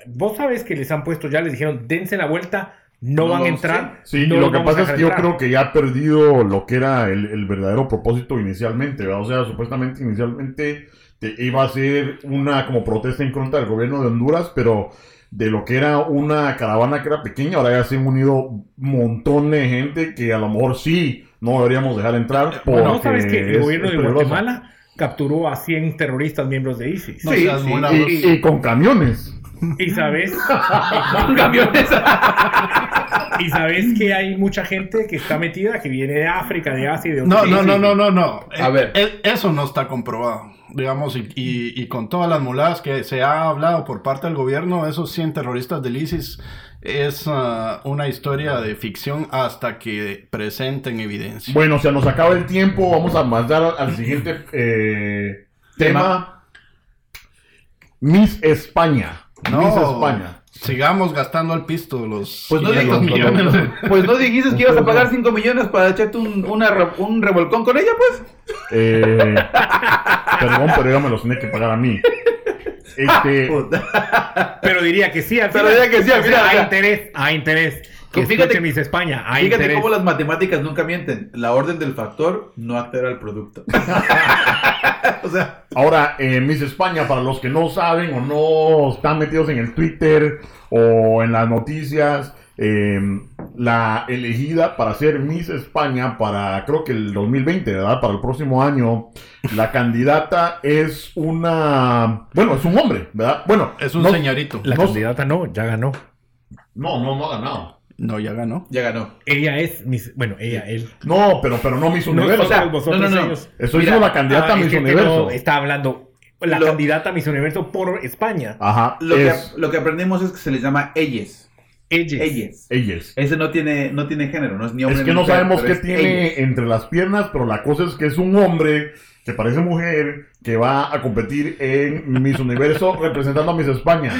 Vos sabes que les han puesto ya, les dijeron dense la vuelta, no, No, van a entrar. Sí, no lo que pasa es que yo entrar". creo que ya ha perdido lo que era el, el verdadero propósito inicialmente, ¿verdad? O sea, supuestamente inicialmente te- iba a ser una como protesta en contra del gobierno de Honduras, pero de lo que era una caravana que era pequeña, ahora ya se han unido un montón de gente que a lo mejor sí no deberíamos dejar entrar. Bueno, porque sabes que el gobierno de peligroso. Guatemala capturó a 100 terroristas miembros de ISIS. No Sí, y con camiones. Y sabes, Con camiones. y sabes que hay mucha gente que está metida, que viene de África, de Asia y de No, otros no, no, sí. no, no, no. A Eh, ver. eh, Eso no está comprobado. Digamos, y, y- y con todas las muladas que se ha hablado por parte del gobierno, esos 100 terroristas del ISIS es ah, una historia de ficción hasta que presenten evidencia. Bueno, se nos acaba el tiempo. Vamos a mandar al, al siguiente eh, tema. Miss España. Miss España. Sigamos gastando el pisto los Pues no, 500 dijiste, millones. pues no dijiste que ibas a pagar 5 millones para echarte un, una un revolcón con ella, pues. Eh, perdón, pero ella me los tiene que pagar a mí. Este, Pero diría que sí, al Pero final. diría que sí, al final, o sea. interés, hay interés. Que fíjate- fíjate mis España, hay Fíjate interés. cómo las matemáticas nunca mienten. La orden del factor no altera el producto. o sea, ahora, eh, Miss España, para los que no saben o no están metidos en el Twitter o en las noticias, eh, la elegida para ser Miss España para creo que el 2020, ¿verdad? Para el próximo año, la candidata es una, bueno, es un hombre, ¿verdad? Bueno, Es un no- señorito. La No- candidata no, ya ganó. No, no, no ha ganado. No, ya ganó. Ya ganó. Ella es Miss... Bueno, ella, él. No, pero, pero no Miss No, Universo. o sea, no, vosotros, no, no. Estoy Mira, diciendo la candidata Ah, a es Miss que Universo. no, está hablando la Lo- candidata a Miss Universo por España. Ajá. Lo, es que, lo que aprendimos es que se les llama ellas. Ellas. Ellas. ellas. Ese no tiene, no tiene género, no es ni hombre Es que ni no mujer, sabemos qué tiene ellas. entre las piernas, pero la cosa es que es un hombre que parece mujer que va a competir en Miss Universo representando a Miss España.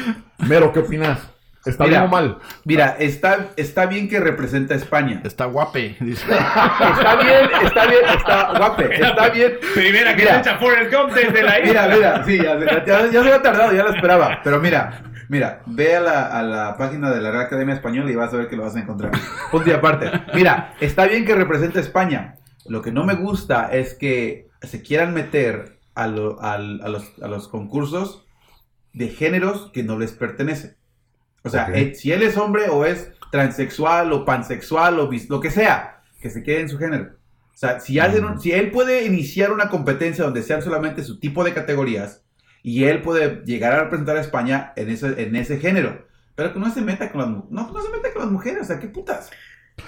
Mero, ¿qué opinas? ¿Está Mira. bien o mal? Mira, está, está bien que representa a España. Está guape, dice. Está bien, está bien, está guape, está bien. Primera que Mira. se echa Forrest Gump desde la Mira, isla. mira, sí, ya, ya, ya se había tardado, ya lo esperaba. Pero mira, mira, ve a la, a la página de la Real Academia Española y vas a ver que lo vas a encontrar. Punto y aparte. Mira, está bien que represente a España. Lo que no me gusta es que se quieran meter a, lo- al- a los, a los concursos de géneros que no les pertenecen. O sea, eh, si él es hombre o es transexual o pansexual o bis- lo que sea, que se quede en su género. O sea, si, hacen un- si él puede iniciar una competencia donde sean solamente su tipo de categorías y él puede llegar a representar a España en ese, en ese género, pero que no se meta con las mu- no, no se meta con las mujeres, o sea, qué putas.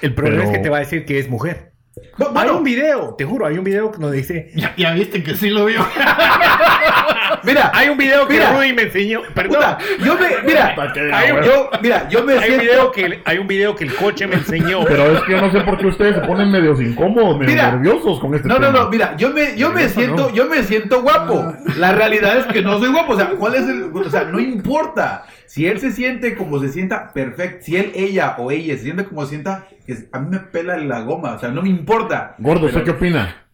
El problema Pero- es que te va a decir que es mujer. No, Hay un video, te juro, hay un video donde dice. Ya, ya viste que sí lo vio. mira, Hay un video que Mira. Rudy me enseñó. Perdón. puta, yo me, mira, Hay un- yo, mira, yo me Hay un, video que, hay un video que el coche me enseñó. Pero es que yo no sé por qué ustedes se ponen medios incómodos, medio Mira. nerviosos con este No, no, tema. no, mira, yo me, yo me siento, no. yo me siento guapo. La realidad es que no soy guapo. O sea, ¿cuál es el, o sea, no importa. Si él se siente como se sienta, perfecto. Si él, ella o ella se siente como se sienta, que a mí me pela la goma. O sea, no me importa. Gordo, ¿usted qué opina?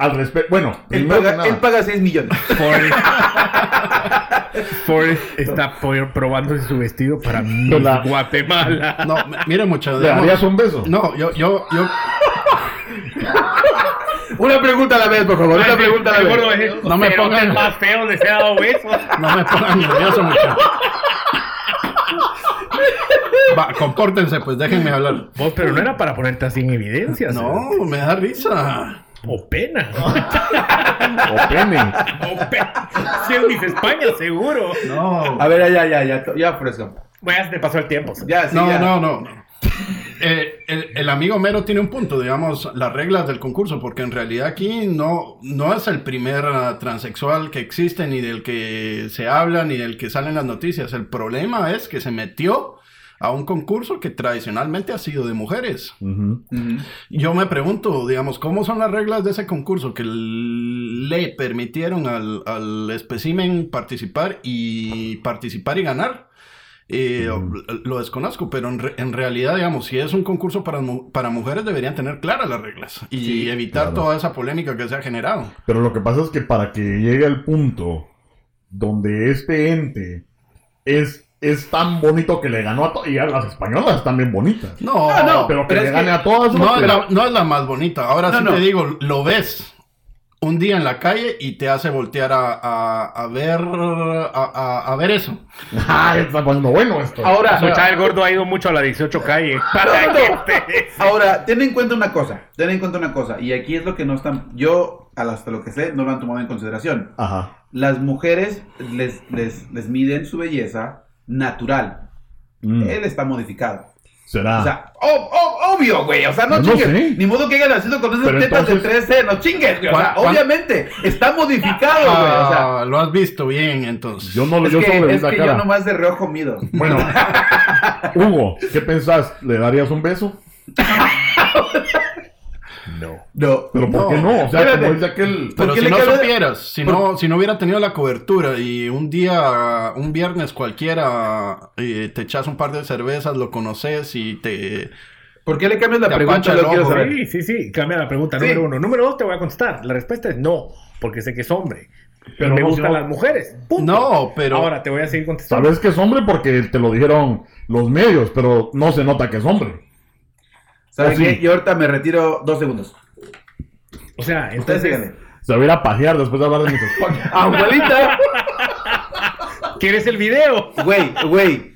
Al respecto, bueno, Él paga, él paga 6 millones. Forrest, Forrest está probándose su vestido para Miss La- Guatemala. No, m- mire muchachos. ¿le darías un beso? No, yo, yo, yo, Una pregunta a la vez, por favor. Una pregunta a la vez. No me pongan- más feo de se ha dado besos. no me pongan nervioso, muchachos. Va, compórtense, pues déjenme hablar. Vos, pero no era para ponerte así en evidencia. No, me da risa. O pena. O pene. o pena. Si es España, seguro. No. A ver, ya, ya, ya, ya, fresco. Bueno, ya se te pasó el tiempo. Ya, sí, no, ya. no, no, no. Eh, el, el amigo Mero tiene un punto, digamos, las reglas del concurso, porque en realidad aquí no, no es el primer ah, transexual que existe, ni del que se habla, ni del que salen las noticias. El problema es que se metió a un concurso que tradicionalmente ha sido de mujeres. Yo me pregunto, digamos, ¿cómo son las reglas de ese concurso que le permitieron al, al espécimen participar y participar y ganar? Eh, Lo desconozco, pero en, re- en realidad, digamos, si es un concurso para, mu- para mujeres, deberían tener claras las reglas y Sí, evitar claro. toda esa polémica que se ha generado. Pero lo que pasa es que para que llegue al punto donde este ente es, es tan bonito que le ganó a todas, y a las españolas están bien bonitas. No, Ah, no, Pero que pero le gane que a todas. no, la, no es la más bonita. Ahora No, sí no. te digo, lo ves un día en la calle y te hace voltear a, a- a ver a, a- a ver eso. Ah, está poniendo bueno esto. Ahora, Mucha, el gordo ha ido mucho a la 18 calle. Para que ustedes- Ahora, ten en cuenta una cosa, ten en cuenta una cosa, y aquí es lo que no están, yo, hasta lo que sé, no lo han tomado en consideración. Ajá. Las mujeres les, les, les miden su belleza natural. Mm, Él está modificado. Será. O sea, ob- ob- obvio, güey, o sea, no No chingues. sé. Ni modo que haya nacido con esas Pero tetas entonces- de 13, no chingues, güey. O sea, ¿Cuán- cuán- obviamente, está modificado, güey. O sea, Ah, lo has visto bien, entonces. yo no es yo solo le que, es que cara. yo nomás de reojo mido. Bueno, Hugo, ¿qué pensás? ¿Le darías un beso? No. No. Pero ¿por No, qué no? O sea, espérate. como dice aquel. Pero ¿Por qué si no cabe- supieras, si no, si no hubiera tenido la cobertura y un día, un viernes cualquiera, eh, te echas un par de cervezas, lo conoces y te... ¿Por qué le cambias la Te pregunta? Lo quiero saber. Sí, sí, sí. Cambia la pregunta. Sí. Número uno. Número dos, te voy a contestar. La respuesta es no, porque sé que es hombre. Pero me no, gustan las mujeres. Punto. No, pero... Ahora te voy a seguir contestando. Sabes que es hombre porque te lo dijeron los medios, pero no se nota que es hombre. ¿Saben Así. qué? Yo ahorita me retiro dos segundos. O sea, Ustedes entonces, síganle. Se va a ir a pajear después de hablar de mis espaldas. Abuelita. ¿quieres el video? Güey, güey.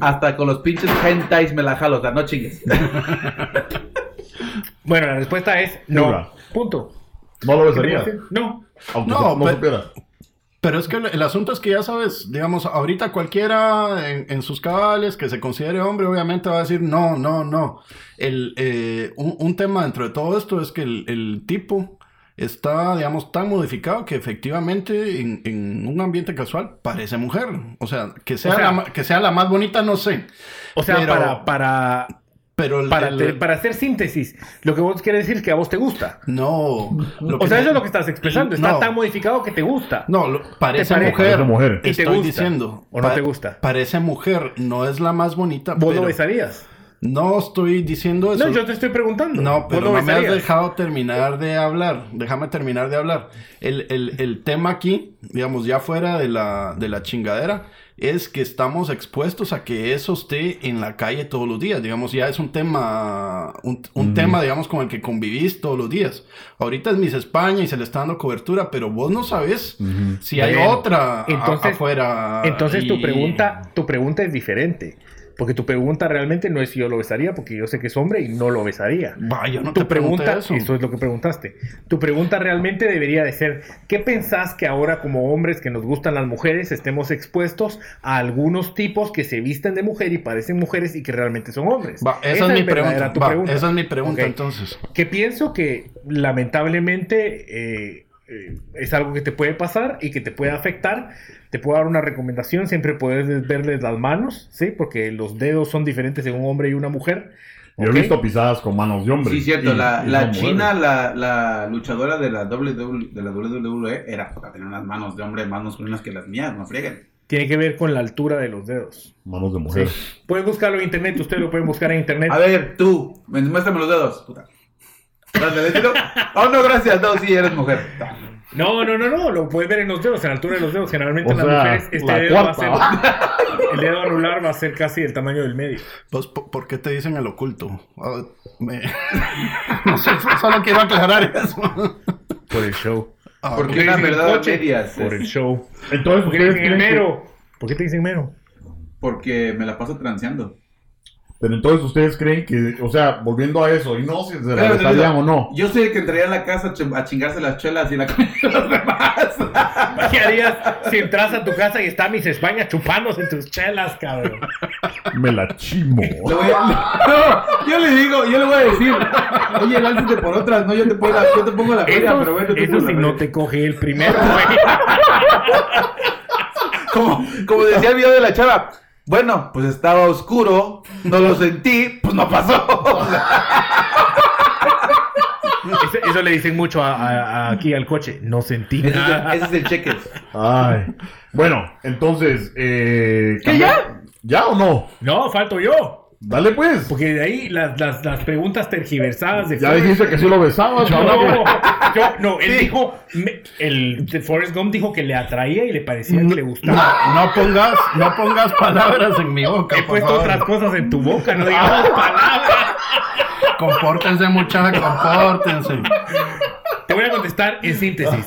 Hasta con los pinches hentais me la jalo, o sea, no chingues. Bueno, la respuesta es no. Punto. No lo ¿Qué te besarías. puedo decir? No. Aunque No, no, no pe- supieras. Pero es que el, el asunto es que ya sabes, digamos, ahorita cualquiera en, en sus cabales que se considere hombre, obviamente va a decir no, no, no. El, eh, un, un tema dentro de todo esto es que el, el tipo está, digamos, tan modificado que efectivamente en, en un ambiente casual parece mujer. O sea, que sea, O sea- la, que sea la más bonita, no sé. O sea, Pero- para, para, Pero el- para, el- te- para hacer síntesis, lo que vos quieres decir es que a vos te gusta. No. lo O sea, eso es lo que estás expresando. Está No. tan modificado que te gusta. No, lo- parece parece? mujer. Parece mujer. ¿Y te Estoy gusta? diciendo. ¿O no pa- te gusta? Parece mujer, no es la más bonita. ¿Vos pero lo besarías? No estoy diciendo eso. No, yo te estoy preguntando. No, ¿Vos pero no me has dejado terminar de hablar. Déjame terminar de hablar. El, el- el tema aquí, digamos, ya fuera de la, de la chingadera, es que estamos expuestos a que eso esté en la calle todos los días. Digamos, ya es un tema, un, un tema, digamos, con el que convivís todos los días. Ahorita es Miss España y se le está dando cobertura, pero vos no sabes si hay Bueno, otra entonces- afuera. Entonces tu pregunta, tu pregunta es diferente. Porque tu pregunta realmente no es si yo lo besaría, porque yo sé que es hombre y no lo besaría. Va, yo no tu te pregunta, eso. eso es lo que preguntaste. Tu pregunta realmente debería de ser, ¿qué pensás que ahora como hombres que nos gustan las mujeres estemos expuestos a algunos tipos que se visten de mujer y parecen mujeres y que realmente son hombres? Esa, es mi pregunta. Esa es mi pregunta entonces. Que pienso que lamentablemente eh, eh, es algo que te puede pasar y que te puede afectar. Te puedo dar una recomendación, siempre puedes verles las manos, ¿sí? Porque los dedos son diferentes en un hombre y una mujer. Yo he visto pisadas con manos de hombre. Sí, cierto. Y- La, y la china, la, la luchadora de la, WWE, de la WWE, era para tener unas manos de hombre más masculinas que las mías, no frieguen. Tiene que ver con la altura de los dedos. Manos de mujer. Pueden buscarlo en internet, ustedes lo pueden buscar en internet. A ver, tú, muéstrame los dedos. Puta. Déjalo. Oh, no, gracias. No, sí, eres mujer. No, no, no, no, lo puedes ver en los dedos, en la altura de los dedos. Generalmente O en las sea, mujeres este la dedo va a ser, el dedo anular va a ser casi el tamaño del medio. ¿Vos po- por qué te dicen el oculto? Ah, me- no sé, solo quiero aclarar eso. Por el show. Ah, Porque ¿Por qué una dicen el verdad coche? medias. Por el show. Entonces, ¿Por qué ¿ustedes dicen el mero? ¿Por qué te dicen mero? Porque me la paso transeando. Pero entonces ustedes creen que, o sea, volviendo a eso, y no si se la o no. Yo sé que entraría a la casa a ch- a chingarse las chelas y la comida de los demás. ¿Qué harías si entras a tu casa y está Miss España chupándose tus chelas, cabrón? Me la chimo. Le voy a- No, yo le digo, yo le voy a decir, oye, lánzate por otras, no, yo te, pongo la, yo te pongo la feria, pero bueno, tú eso si la no te coge el primero, güey. Como, como decía el video de la chava, bueno, pues estaba oscuro, no lo sentí, pues no pasó. Eso, eso le dicen mucho a- a- a- aquí al coche. No sentí Ese es el, nada. ese es el cheques. Ay. Bueno, entonces, eh. ¿Qué, ya? ¿Ya o no? No, falto yo. Dale pues. Porque de ahí las, las, las preguntas tergiversadas de Ya Forrest- dijiste que sí lo besabas, No, cabrón. yo, no, él dijo, me- el de Forrest Gump dijo que le atraía y le parecía que le gustaba. No, no pongas, no pongas palabras en mi boca. He por puesto favor. otras cosas en tu boca, no digamos palabras. Compórtense, muchachos, compórtense. Te voy a contestar en síntesis.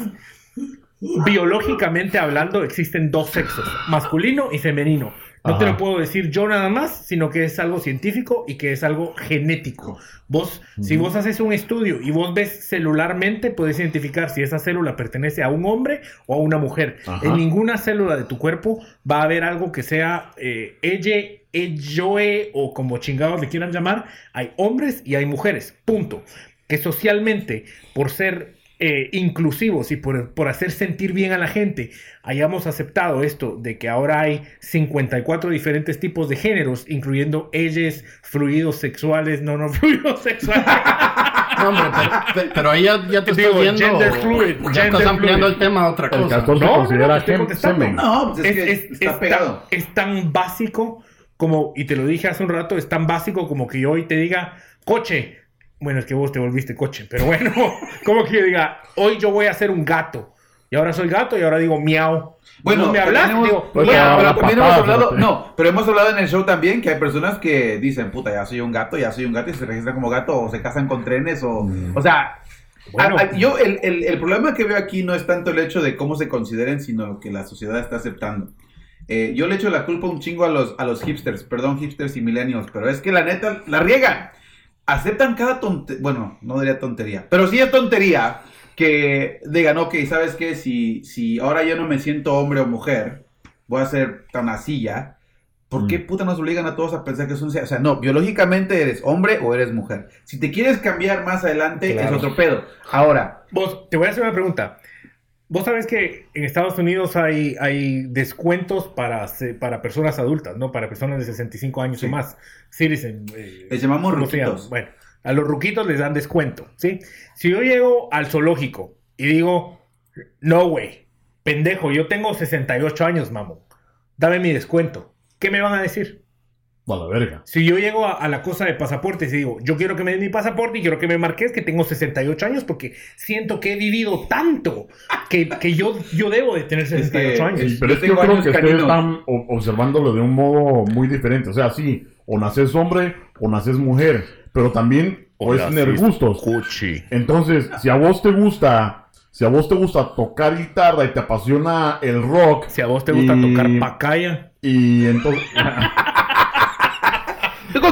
Biológicamente hablando, existen dos sexos, masculino y femenino. No te lo puedo decir yo nada más, sino que es algo científico y que es algo genético. Vos, si vos haces un estudio y vos ves celularmente, puedes identificar si esa célula pertenece a un hombre o a una mujer. Ajá. En ninguna célula de tu cuerpo va a haber algo que sea eh, ella, elloe o como chingados le quieran llamar. Hay hombres y hay mujeres. Punto. Que socialmente, por ser eh, inclusivos y por, por hacer sentir bien a la gente, hayamos aceptado esto de que ahora hay 54 diferentes tipos de géneros, incluyendo ellos, fluidos sexuales, no, no fluidos sexuales. No, hombre, pero, pero ahí ya, ya te Digo, estás viendo. gender fluid, ya gender estás ampliando fluid. el tema a otra El cosa. castor se No, considera no, estoy gem- contestando. semen. No, pues es, es, que es- está es tan, es tan básico como, y te lo dije hace un rato, es tan básico como que yo hoy te diga, coche. Bueno, es que vos te volviste coche, pero bueno, como que yo diga, hoy yo voy a ser un gato. Y ahora soy gato y ahora digo miau. Bueno, no me hablas, tenemos- digo, Pues ya, pero también patada, hemos hablado, no, pero hemos hablado en el show también que hay personas que dicen, puta, ya soy un gato, ya soy un gato y se registran como gato o se casan con trenes o, o sea, Bueno. a- a- yo el, el- el problema que veo aquí no es tanto el hecho de cómo se consideren, sino lo que la sociedad está aceptando. Eh, yo le echo la culpa un chingo a los, a los hipsters, perdón, hipsters y millennials, pero es que la neta la riegan. Aceptan cada tontería, bueno, no diría tontería, pero sí es tontería que digan, ok, ¿sabes qué? Si, si ahora yo no me siento hombre o mujer, voy a ser tan asilla. ¿Por qué Mm. puta nos obligan a todos a pensar que son... O sea, no, biológicamente eres hombre o eres mujer. Si te quieres cambiar más adelante, Claro. es otro pedo. Ahora, Vos, te voy a hacer una pregunta. Vos sabes que en Estados Unidos hay, hay descuentos para, para personas adultas, ¿no? Para personas de 65 años Sí. o más. Citizen. eh, Les llamamos ruquitos. Bueno, a los ruquitos les dan descuento, ¿sí? Si yo llego al zoológico y digo, no, güey, pendejo, yo tengo 68 años, mamo, dame mi descuento. ¿Qué me van a decir? A la verga. Si yo llego a, a la cosa de pasaportes y digo, yo quiero que me den mi pasaporte y quiero que me marques que tengo 68 años porque siento que he vivido tanto que, que yo, yo debo de tener 68 que- años. Sí, pero es que yo creo que ustedes están o- observándolo de un modo muy diferente. O sea, sí, o naces hombre o naces mujer, pero también puedes tener gustos. Entonces, si a vos te gusta, si a vos te gusta tocar guitarra y te apasiona el rock Si a vos te gusta Y- tocar pacaya, y entonces,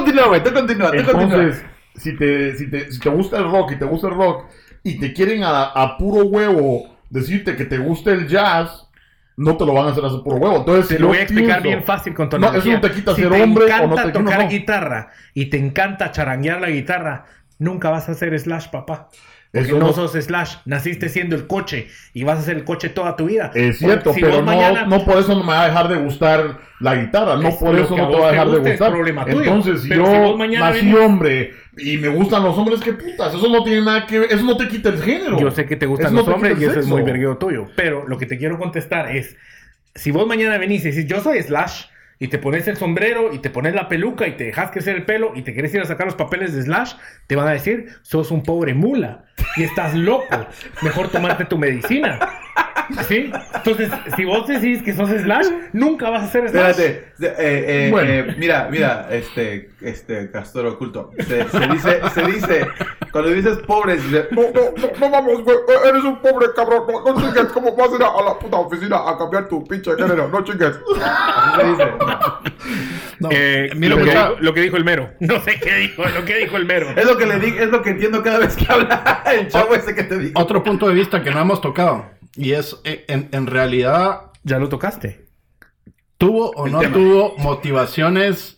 continúa, güey, tú continúa, tú continúa. entonces si te, si te, si te gusta el rock y te gusta el rock y te quieren a, a puro huevo decirte que te gusta el jazz, no te lo van a hacer a puro huevo. Entonces, te si lo voy a explicar pienso- bien fácil con tu No, eso no te quita si ser te hombre o encanta no te- tocar no. guitarra y te encanta charanguear la guitarra, nunca vas a ser Slash, papá. Porque Eso no, no- sos Slash, naciste siendo el coche y vas a ser el coche toda tu vida. Es cierto, Porque si pero no, mañana- no por eso no me va a dejar de gustar la guitarra, no Es por eso no te va a dejar de gustar. problema tuyo. Entonces, si Pero yo si nací venís- hombre y me gustan los hombres, qué putas, eso no tiene nada que ver, eso no te quita el género. Yo sé que te gustan Eso los no te hombres y eso es muy vergueo tuyo. Pero lo que te quiero contestar es: si vos mañana venís y decís, yo soy Slash, y te pones el sombrero y te pones la peluca y te dejas crecer el pelo y te querés ir a sacar los papeles de Slash, te van a decir, sos un pobre mula y estás loco. Mejor tomarte tu medicina. ¿Sí? Entonces, si vos decís que sos Slash, nunca vas a ser Slash. Espérate, se- eh, eh, Bueno. eh, mira, mira, este, este castor oculto. Se, se dice, se dice, cuando dices pobre, se dice, No, no, no, no vamos, güey. Eres un pobre cabrón. No, no chingues. ¿Cómo vas a ir a, la puta oficina a cambiar tu pinche género? No chingues. así se dice. No, Eh, mira, lo, que lo que dijo el mero. No sé qué dijo, lo que dijo el mero. Es lo que le digo, es lo que entiendo cada vez que habla el chavo ese que te digo. otro punto de vista que no hemos tocado. Y es, eh, en, en realidad, Ya lo tocaste. ¿tuvo o El no tema. tuvo motivaciones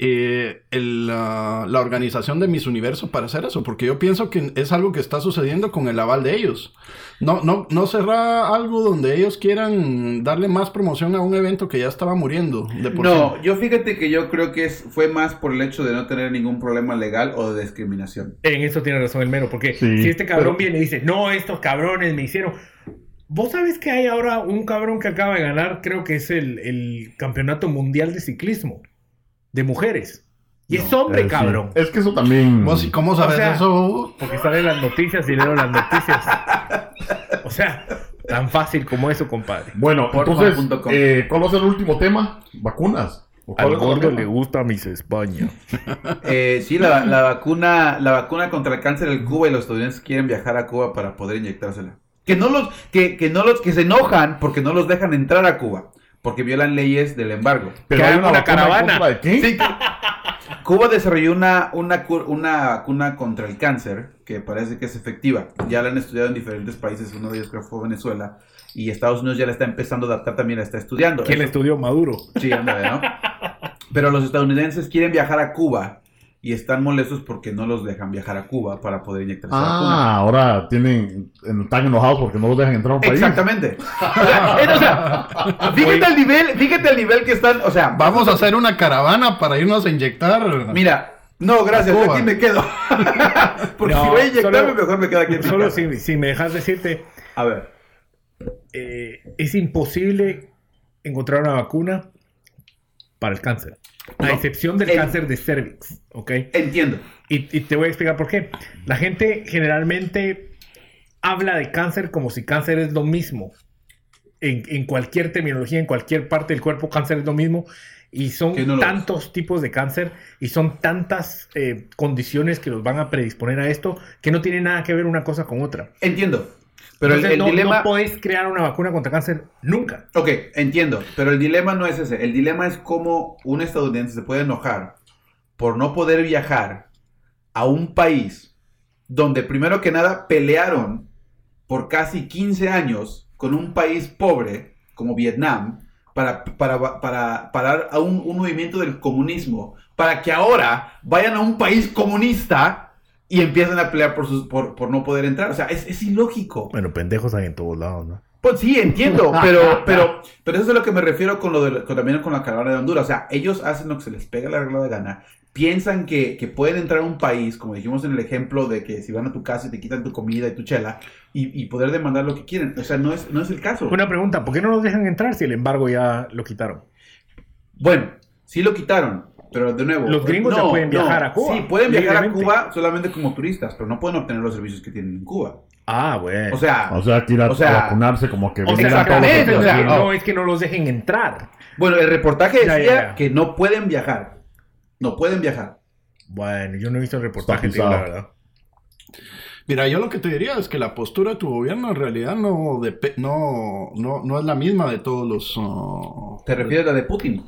eh, el, ah, la organización de Miss Universo para hacer eso? Porque yo pienso que es algo que está sucediendo con el aval de ellos. No, no, no será algo donde ellos quieran darle más promoción a un evento que ya estaba muriendo de por No, sí. yo fíjate que yo creo que es, fue más por el hecho de no tener ningún problema legal o de discriminación. En eso tiene razón el mero, porque Sí, si este cabrón pero- viene y dice, no, estos cabrones me hicieron. Vos sabés que hay ahora un cabrón que acaba de ganar, creo que es el, el campeonato mundial de ciclismo de mujeres. Y es hombre, Eh, sí. cabrón. Es que eso también. ¿Vos y cómo sabes O sea, eso? Porque salen las noticias y leo las noticias. O sea, tan fácil como eso, compadre. Bueno, Porfa entonces, punto com. eh, ¿cuál va a ser el último tema? Vacunas. ¿O cuál Al gordo le gusta Miss España. Eh, sí, la, la vacuna, la vacuna contra el cáncer en Cuba y los estadounidenses quieren viajar a Cuba para poder inyectársela. Que no los, que, que no los, que se enojan porque no los dejan entrar a Cuba, porque violan leyes del embargo. Pero hay una, caravana. qué? Sí, Cuba desarrolló una, una, una vacuna contra el cáncer que parece que es efectiva. Ya la han estudiado en diferentes países, uno de ellos creo fue Venezuela, y Estados Unidos ya la está empezando a adaptar, también la está estudiando. ¿Quién Eso- estudió Maduro? Sí, ¿no? Pero los estadounidenses quieren viajar a Cuba y están molestos porque no los dejan viajar a Cuba para poder inyectarse vacuna. Ah, ahora tienen, están enojados porque no los dejan entrar a un país. Exactamente. O sea, fíjate el nivel, fíjate el nivel que están, o sea, Vamos a hacer una caravana para irnos a inyectar. Mira, no, gracias, yo Cuba. aquí me quedo. Porque No, si voy a inyectarme, solo- mejor me quedo aquí en mi Solo casa. si, si me dejas decirte, A ver. eh, es imposible encontrar una vacuna para el cáncer. A excepción del El- cáncer de cervix, ¿ok? Entiendo. Y, y te voy a explicar por qué. La gente generalmente habla de cáncer como si cáncer es lo mismo. En, en cualquier terminología, en cualquier parte del cuerpo, cáncer es lo mismo. Y son no es. tantos tipos de cáncer y son tantas eh, condiciones que los van a predisponer a esto que no tiene nada que ver una cosa con otra. Entiendo. Pero el, Entonces, el no, dilema. no podés crear una vacuna contra cáncer nunca. Ok, entiendo. Pero el dilema no es ese. El dilema es cómo un estadounidense se puede enojar por no poder viajar a un país donde, primero que nada, pelearon por casi 15 años con un país pobre como Vietnam para, para, para parar a un, un movimiento del comunismo, para que ahora vayan a un país comunista y empiecen a pelear por, sus, por, por no poder entrar. O sea, es, es ilógico. Bueno, pendejos hay en todos lados, ¿no? Pues sí, entiendo, pero, pero, pero eso es a lo que me refiero con lo de, con- también con la caravana de Honduras. O sea, ellos hacen lo que se les pega la regla de gana. Piensan que, que pueden entrar a un país, como dijimos en el ejemplo de que si van a tu casa y te quitan tu comida y tu chela, y, y poder demandar lo que quieren. O sea, no es, no es el caso. Una pregunta, ¿por qué no nos dejan entrar si el embargo ya lo quitaron? Bueno, sí lo quitaron, pero de nuevo. Los gringos ya pueden viajar a Cuba, Sí, pueden viajar a. Cuba solamente como turistas, pero no pueden obtener los servicios que tienen en Cuba. Ah, bueno. O sea, O sea, que ir a, O sea, a vacunarse como que O sea, todos los exactamente, o sea, no es que no los dejen entrar. bueno, el reportaje decía ya, ya. que no pueden viajar. No pueden viajar. Bueno, yo no he visto el reportaje, digo la verdad. Mira, yo lo que te diría es que la postura de tu gobierno en realidad no, no, no, no es la misma de todos los... uh, ¿Te refieres a la de Putin?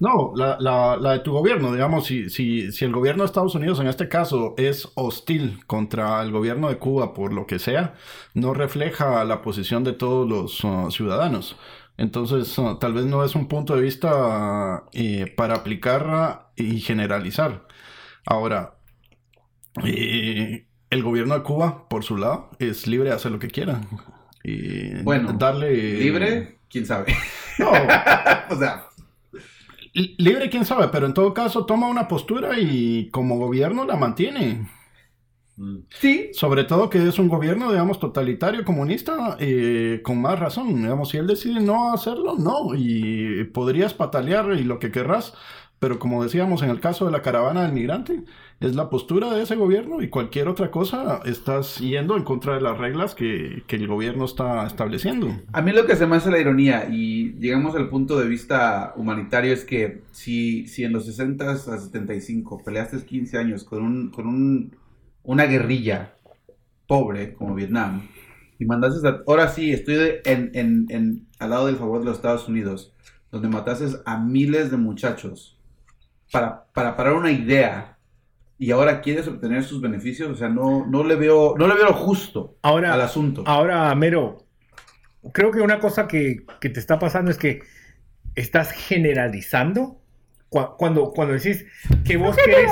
No, la, la, la de tu gobierno, digamos, si, si, si el gobierno de Estados Unidos en este caso es hostil contra el gobierno de Cuba por lo que sea, no refleja la posición de todos los uh, ciudadanos. Entonces, uh, tal vez no es un punto de vista eh, para aplicar y generalizar. Ahora, eh, el gobierno de Cuba, por su lado, es libre de hacer lo que quiera. Y Bueno, darle... ¿Libre? ¿Quién sabe? No, o sea, Li- Libre, quién sabe, pero en todo caso toma una postura y como gobierno la mantiene. sí. Sobre todo que es un gobierno, digamos, totalitario, comunista, eh, con más razón. Digamos, si él decide no hacerlo, no. Y podrías patalear y lo que querrás. Pero como decíamos en el caso de la caravana del migrante, es la postura de ese gobierno y cualquier otra cosa estás yendo en contra de las reglas que, que el gobierno está estableciendo. A mí lo que se me hace la ironía, y llegamos al punto de vista humanitario, es que si, si en los 60 a 75 peleaste 15 años con, un, con un, una guerrilla pobre como Vietnam, y mandaste a, ahora sí, estoy en, en, en- al lado del favor de los Estados Unidos, donde mataste a miles de muchachos para, para parar una idea, y ahora quieres obtener sus beneficios, o sea, no, no le veo, no le veo lo justo Ahora, al asunto. ahora, Mero, creo que una cosa que, que te está pasando es que estás generalizando. Cu- Cuando, cuando decís que vos querés...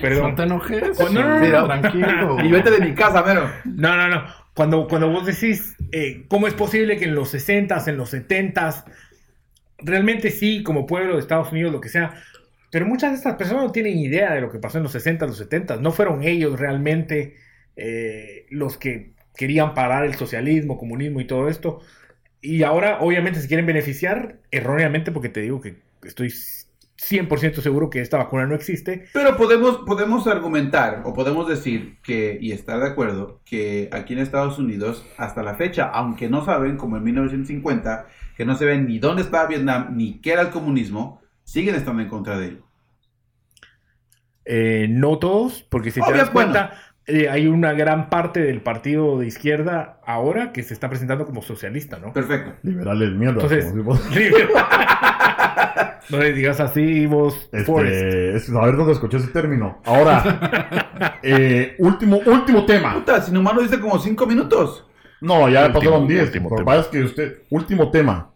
Perdón. No te enojes. No, no, no, no. tranquilo. Y vete de mi casa, mero. No, no, no. Cuando, cuando vos decís, eh, ¿cómo es posible que en los 60s, en los 70s, realmente sí, como pueblo de Estados Unidos, lo que sea, pero muchas de estas personas no tienen idea de lo que pasó en los 60s, los 70s. No fueron ellos realmente eh, los que querían parar el socialismo, comunismo y todo esto. Y ahora, obviamente, se quieren beneficiar erróneamente, porque te digo que estoy 100% seguro que esta vacuna no existe. Pero podemos, podemos argumentar o podemos decir que, y estar de acuerdo, que aquí en Estados Unidos, hasta la fecha, aunque no saben, como en 1950, que no se ven ni dónde estaba Vietnam ni qué era el comunismo, siguen estando en contra de él. Eh, no todos, porque si te das cuenta, eh, hay una gran parte del partido de izquierda ahora que se está presentando como socialista, ¿no? Perfecto. Liberales mierda. Entonces, no le digas así, vos. Este, es- a ver dónde escuché ese término. Ahora, eh, último, último tema. Puta, sin humano dice como cinco minutos. No, ya Último, pasaron 10. último Lo que tema. pasa es que usted, último tema.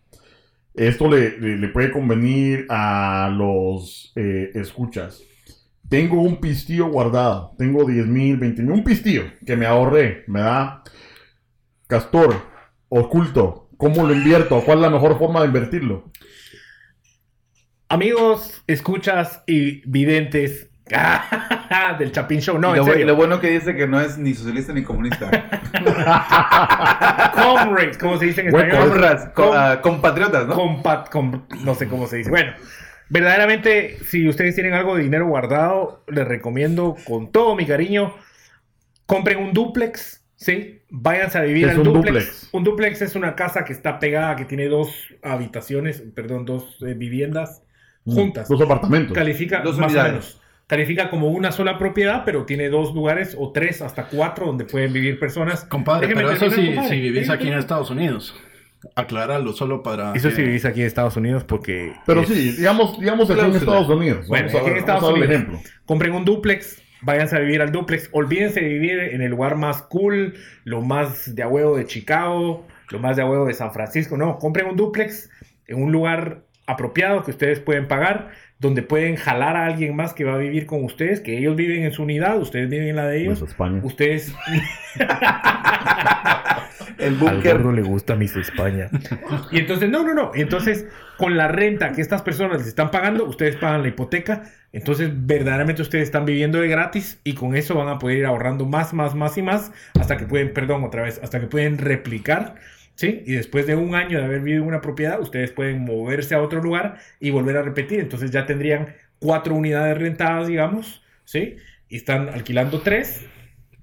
Esto le, le- puede convenir a los eh, escuchas. Tengo un pistillo guardado. Tengo 10 mil, 20 mil. Un pistillo que me ahorré. Me da Castor, oculto. ¿Cómo lo invierto? ¿Cuál es la mejor forma de invertirlo? Amigos, escuchas y videntes del Chapin Show. No, y, en lo, serio. lo bueno que dice que no es ni socialista ni comunista. Comrades, ¿cómo se dice en español? Com- ah, compatriotas, ¿no? Compat, com- no sé cómo se dice. Bueno, verdaderamente, si ustedes tienen algo de dinero guardado, les recomiendo con todo mi cariño, compren un duplex, ¿sí? Váyanse a vivir ¿Qué es al un duplex. dúplex? Un duplex es una casa que está pegada, que tiene dos habitaciones, perdón, dos eh, viviendas juntas. Dos apartamentos. Califica Dos más o menos. Califica como una sola propiedad, pero tiene dos lugares o tres hasta cuatro donde pueden vivir personas. Compadre, Déjeme pero eso sí, compadre. si vivís aquí en. Estados Unidos. Aclararlo solo para... Eso que- sí vivís aquí en Estados Unidos porque... Pero es- sí, digamos, digamos aquí en. Estos Unidos. Bueno, Vamos a aquí en Estados vamos a Unidos. ejemplo. Compren un duplex, váyanse a vivir al duplex. Olvídense de vivir en el lugar más cool, lo más de huevo de Chicago, lo más de huevo de San Francisco. No, compren un duplex en un lugar apropiado que ustedes pueden pagar, donde pueden jalar a alguien más que va a vivir con ustedes, que ellos viven en su unidad, ustedes viven en la de ellos. Pues España. Ustedes El búnker. gordo le gusta Miss España. Y entonces, no, no, no. Entonces, con la renta que estas personas les están pagando, ustedes pagan la hipoteca. Entonces, verdaderamente ustedes están viviendo de gratis y con eso van a poder ir ahorrando más, más, más y más hasta que pueden, perdón, otra vez, hasta que pueden replicar. ¿Sí? Y después de un año de haber vivido en una propiedad, ustedes pueden moverse a otro lugar y volver a repetir. Entonces ya tendrían cuatro unidades rentadas, digamos, ¿sí? Y están alquilando tres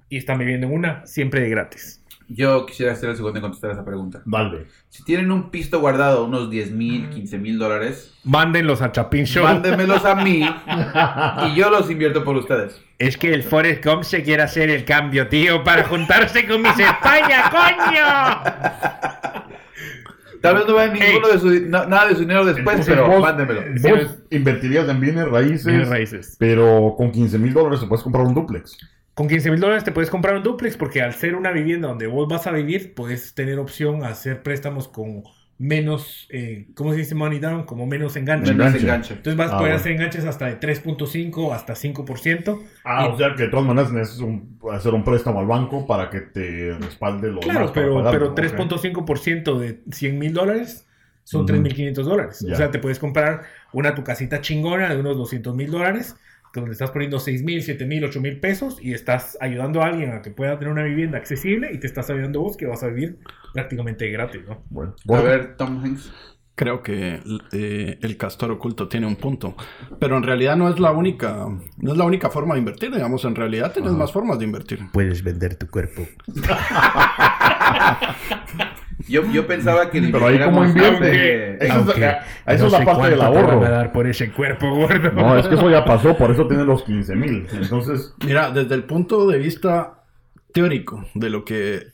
y están viviendo en una, siempre de gratis. Yo quisiera ser el segundo en contestar esa pregunta. Dale. Si tienen un pisto guardado, unos 10 mil, 15 mil dólares, Mándenlos a Chapin Show. mándenmelos a mí y yo los invierto por ustedes. Es que el Forest Gump se quiere hacer el cambio, tío, para juntarse con mis España, coño. Tal vez no vean ninguno de su, na- nada de su dinero después, Entonces, pero vos- mándenmelo. Vos invertirías en bienes raíces, Bienes raíces. pero con 15 mil dólares te puedes comprar un duplex. Con 15 mil dólares te puedes comprar un duplex porque al ser una vivienda donde vos vas a vivir, puedes tener opción a hacer préstamos con menos, eh, ¿cómo se dice money down? Como menos enganche. Menos Enganche. enganche. Entonces vas a Ah, poder bueno. hacer enganches hasta de 3.5 hasta 5%. Ah, Y- o sea que de todas maneras necesitas un- hacer un préstamo al banco para que te respalde lo Claro, pero, pero Ok. 3.5% de 100 mil dólares son Ujú. 3.500 dólares. O sea, te puedes comprar una tu casita chingona de unos 200 mil dólares, donde estás poniendo 6 mil, 7 mil, 8 mil pesos y estás ayudando a alguien a que pueda tener una vivienda accesible y te estás ayudando vos que vas a vivir prácticamente gratis, ¿no? Bueno, A ver, Tom Hanks. Creo que eh, el castor oculto tiene un punto, pero en realidad no es la única, no es la única forma de invertir, digamos, en realidad tienes más formas de invertir. Puedes vender tu cuerpo. Yo, yo pensaba que Pero ahí como invierte. Eso es, eso es la parte del ahorro. dar por ese cuerpo, gordo. No, es que eso ya pasó, por eso tiene los 15 mil. Entonces, Mira, desde el punto de vista teórico de lo que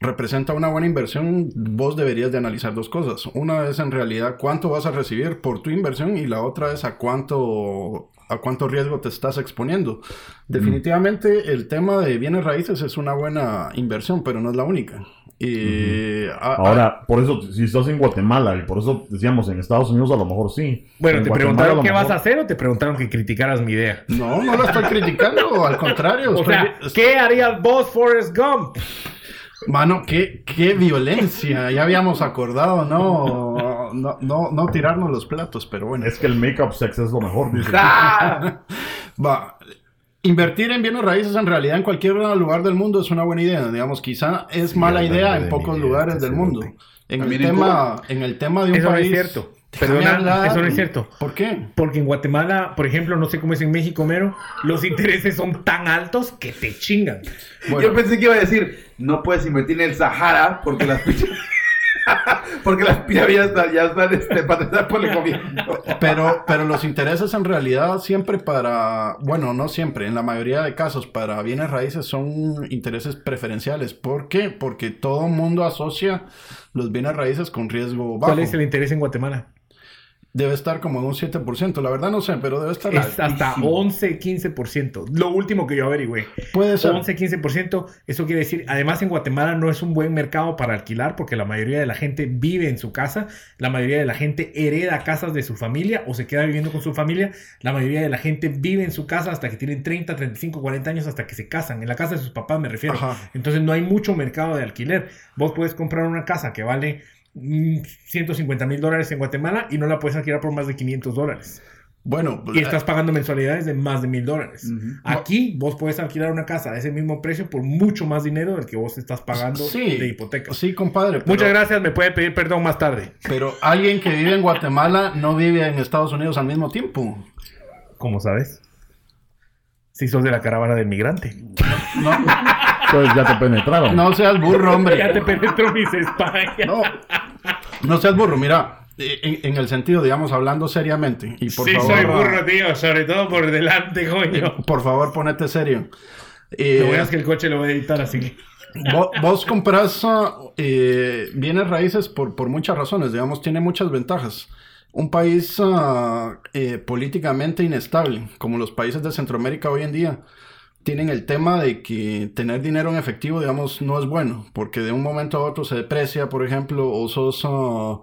representa una buena inversión, vos deberías de analizar dos cosas. Una es en realidad cuánto vas a recibir por tu inversión y la otra es a cuánto a cuánto riesgo te estás exponiendo. Definitivamente el tema de bienes raíces es una buena inversión, pero no es la única. Y a- ahora, por eso, si estás en Guatemala, y por eso decíamos en Estados Unidos, a lo mejor sí. Bueno, En ¿te Guatemala, preguntaron qué vas a hacer o te preguntaron que criticaras mi idea? no, no lo estoy criticando, al contrario. O estoy- sea, ¿qué harías vos, Forrest Gump? Mano, qué, qué violencia. Ya habíamos acordado, no, no, no, no tirarnos los platos, pero bueno. Es que el make-up sex es lo mejor, dice. Va. Invertir en bienes raíces en realidad en cualquier lugar del mundo es una buena idea. Digamos, quizá es mala idea de en pocos idea, lugares del mundo. En el, tema, en el tema de un Eso no es país. cierto. Perdona, eso no es cierto. ¿Por qué? Porque en Guatemala, por ejemplo, no sé cómo es en México, Mero, los intereses son tan altos que te chingan. Bueno, Yo pensé que iba a decir, no puedes invertir en el Sahara porque las porque las pirámides ya están, ya están este, patrocinadas por el gobierno. Pero, pero los intereses en realidad siempre para, bueno, no siempre, en la mayoría de casos para bienes raíces son intereses preferenciales. ¿Por qué? Porque todo mundo asocia los bienes raíces con riesgo bajo. ¿Cuál es el interés en Guatemala? Debe estar como en un 7%, la verdad no sé, pero debe estar Es hasta altísimo. 11, 15%. Lo último que yo averigüé. Puede ser. 11, 15%. Eso quiere decir, además en Guatemala no es un buen mercado para alquilar porque la mayoría de la gente vive en su casa, la mayoría de la gente hereda casas de su familia o se queda viviendo con su familia, la mayoría de la gente vive en su casa hasta que tienen 30, 35, 40 años hasta que se casan, en la casa de sus papás me refiero. Ajá. Entonces no hay mucho mercado de alquiler. Vos puedes comprar una casa que vale 150 mil dólares en Guatemala y no la puedes alquilar por más de 500 dólares. Bueno, Y estás pagando mensualidades de más de mil dólares. Aquí vos puedes alquilar una casa a ese mismo precio por mucho más dinero del que vos estás pagando sí, de hipoteca. Sí, compadre. pero- Muchas gracias, me puede pedir perdón más tarde. Pero alguien que vive en Guatemala no vive en Estados Unidos al mismo tiempo. ¿Cómo sabes? Si sos de la caravana del migrante. No, Entonces ya te penetraron. no seas burro, hombre. Ya te penetró mis España. No, no seas burro. Mira, en, en el sentido, digamos, hablando seriamente. Y por sí, favor, soy burro, tío. Sobre todo por delante, coño. Por favor, ponete serio. Eh, Lo bueno es que el coche lo voy a editar así que... Vos, vos compras ah, eh, bienes raíces por, por muchas razones, digamos, tiene muchas ventajas. un país ah, eh, políticamente inestable, como los países de Centroamérica hoy en día, tienen el tema de que tener dinero en efectivo, digamos, no es bueno, porque de un momento a otro se deprecia, por ejemplo, o sos ah,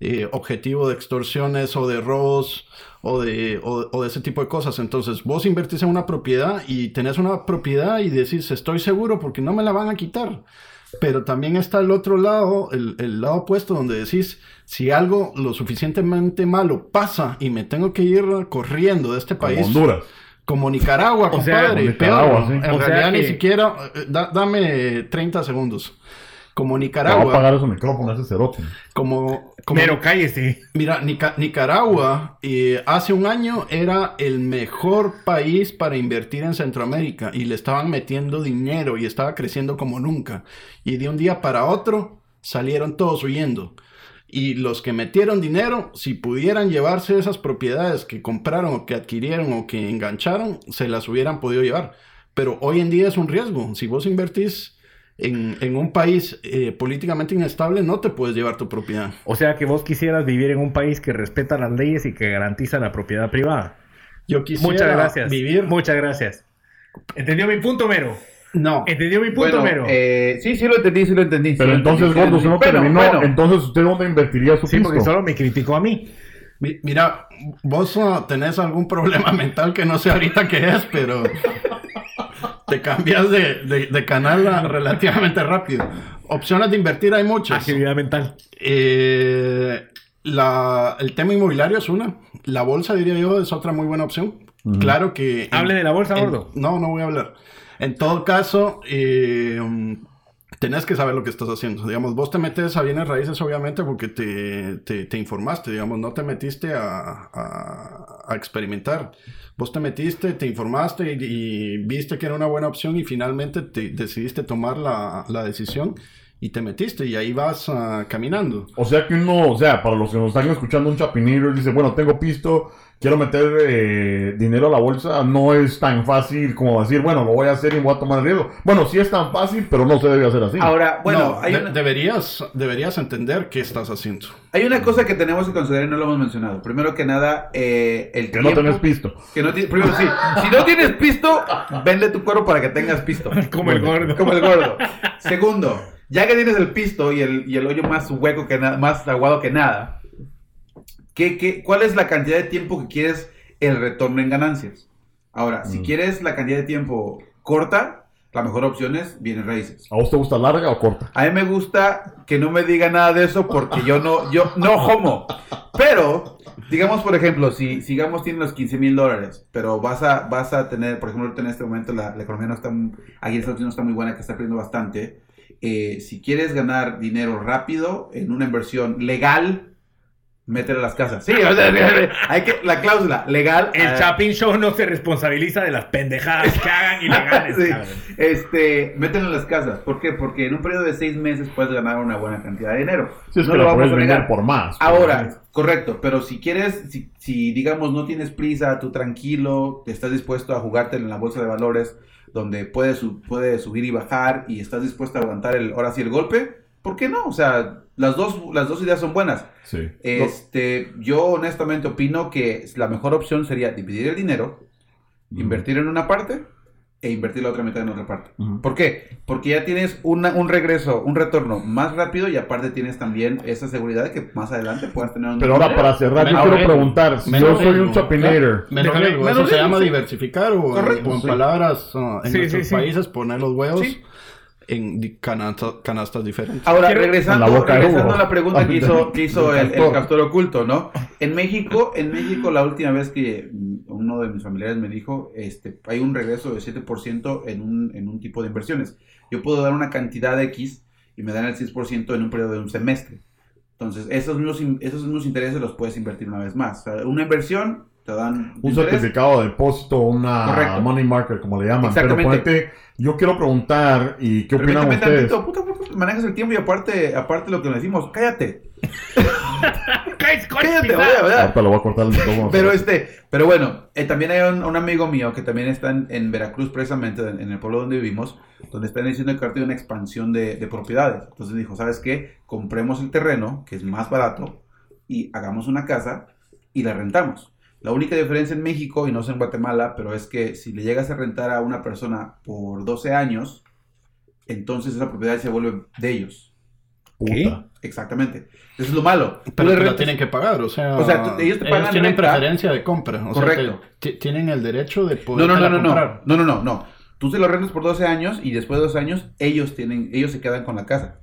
eh, objetivo de extorsiones o de robos o de, o, o de ese tipo de cosas. Entonces, vos invertís en una propiedad y tenés una propiedad y decís, estoy seguro porque no me la van a quitar. Pero también está el otro lado, el, el lado opuesto, donde decís, si algo lo suficientemente malo pasa y me tengo que ir corriendo de este Como país, Honduras. Como Nicaragua, O sea, compadre, como Nicaragua, peor. sí. En O sea realidad ni que- siquiera, eh, da- dame 30 segundos. Como Te va a Nicaragua, pagar esos micrófonos ese cerote. como, como Pero cállese. Mira, Nica- Nicaragua eh, hace un año era el mejor país para invertir en Centroamérica y le estaban metiendo dinero y estaba creciendo como nunca. Y de un día para otro salieron todos huyendo. Y los que metieron dinero, si pudieran llevarse esas propiedades que compraron o que adquirieron o que engancharon, se las hubieran podido llevar. Pero hoy en día es un riesgo. Si vos invertís en, en un país eh, políticamente inestable, no te puedes llevar tu propiedad. O sea que vos quisieras vivir en un país que respeta las leyes y que garantiza la propiedad privada. Yo quisiera Muchas gracias. vivir. Muchas gracias. ¿Entendió mi punto, Mero? No. ¿Entendió mi punto, Bueno, Mero? eh, sí, sí lo entendí, sí lo entendí. Pero entonces, entendí, sí lo Gordo, usted no terminó. Bueno, bueno, Entonces, ¿usted dónde invertiría su sí, porque pisto? solo me criticó a mí. Mi- Mira, vos ah, tenés algún problema mental que no sé ahorita qué es, pero te cambias de, de- de canal relativamente rápido. Opciones de invertir hay muchas. Agilidad mental. Eh, la- el tema inmobiliario es una. La bolsa, diría yo, es otra muy buena opción. Claro que... Hable de la bolsa, en- gordo. No, no voy a hablar. En todo caso, eh, tenés que saber lo que estás haciendo. Digamos, vos te metes a bienes raíces, obviamente, porque te, te- te informaste, digamos, no te metiste a, a- a experimentar. Vos te metiste, te informaste y, y viste que era una buena opción y finalmente te decidiste tomar la, la decisión y te metiste y ahí vas ah, caminando. O sea que uno, o sea, para los que nos están escuchando un chapinero dice, bueno, tengo pisto, quiero meter eh, dinero a la bolsa, no es tan fácil como decir, bueno, lo voy a hacer y voy a tomar el riesgo. Bueno, sí es tan fácil, pero no se debe hacer así. Ahora, bueno, No, hay, de- una, deberías, deberías entender qué estás haciendo. hay una cosa que tenemos que considerar y no lo hemos mencionado. Primero que nada, eh, el que no tenés pisto. Que no tienes, primero sí, si no tienes pisto, vende tu cuero para que tengas pisto. Como el gordo. Como el gordo. Segundo, ya que tienes el pisto y el, y el hoyo más hueco que nada, más aguado que nada, ¿qué, qué, cuál es la cantidad de tiempo que quieres el retorno en ganancias? Ahora, si Mm. quieres la cantidad de tiempo corta, la mejor opción es bienes raíces. ¿A vos te gusta larga o corta? A mí me gusta que no me diga nada de eso porque yo no, yo no homo. Pero, digamos, por ejemplo, si sigamos tienes los 15 mil dólares, pero vas a, vas a tener, por ejemplo, en este momento la, la economía no está, aquí en Estados Unidos no está muy buena, que está perdiendo bastante. Eh, si quieres ganar dinero rápido en una inversión legal, métele a las casas. Sí, o sea, hay que, la cláusula legal. El eh, Chapin Show no se responsabiliza de las pendejadas que hagan ilegales. Sí. Este, mételo en las casas. ¿Por qué? Porque en un periodo de seis meses puedes ganar una buena cantidad de dinero. Si es No que lo la vamos puedes a vender negar. por más. Ahora, correcto, pero si quieres, si, si digamos no tienes prisa, tú tranquilo, estás dispuesto a jugártelo en la bolsa de valores, donde puede, su- puede subir y bajar y estás dispuesto a aguantar el, ahora sí el golpe, ¿por qué no? O sea, las dos, las dos ideas son buenas. Sí. Este, yo honestamente opino que la mejor opción sería dividir el dinero, invertir en una parte e invertir la otra mitad en otra parte. ¿Por qué? Porque ya tienes una- un regreso, un retorno más rápido y aparte tienes también esa seguridad de que más adelante puedas tener un Pero ahora para cerrar, yo Menos quiero riesgo. preguntar, si yo soy un chapinator, Menos Menos riesgo, riesgo, eso se llama sí. diversificar o, Correcto, o en sí. palabras ah, en Sí, nuestros sí, sí. países poner los huevos Sí. En canastas diferentes. Ahora, regresando, la regresando a la pregunta que hizo, que hizo el, el castor. oculto, ¿no? En México, en México la última vez que uno de mis familiares me dijo, este, hay un regreso de 7% en un, en un tipo de inversiones. Yo puedo dar una cantidad X y me dan el 6% en un periodo de un semestre. Entonces, esos mismos, in- esos mismos intereses los puedes invertir una vez más. O sea, una inversión te dan un interés. certificado de depósito, una Correcto. money market, como le llaman. Pero Exactamente. ponete, yo quiero preguntar, ¿y qué opinan ustedes? tantito, puta, puta, manejas el tiempo y aparte, aparte lo que le decimos, cállate. Cállate, vaya, lo voy a cortar el micrófono. Pero este, pero bueno, eh, también hay un, un amigo mío que también está en, en Veracruz, precisamente en, en el pueblo donde vivimos, donde están diciendo que ahorita hay una expansión de, de propiedades. Entonces dijo, ¿sabes qué? Compremos el terreno, que es más barato, y hagamos una casa y la rentamos. La única diferencia en México, y no sé en Guatemala, pero es que si le llegas a rentar a una persona por 12 años, entonces esa propiedad se vuelve de ellos. Puta. Exactamente. Eso es lo malo. Pero la tienen que pagar, o sea, O sea, ellos te pagan tienen renta. preferencia de compra, o Correcto. sea, te- ti- tienen el derecho de poder no, no, no, no, comprar. no, no, no, no. Tú se lo rentas por 12 años y después de 12 años ellos tienen, ellos se quedan con la casa.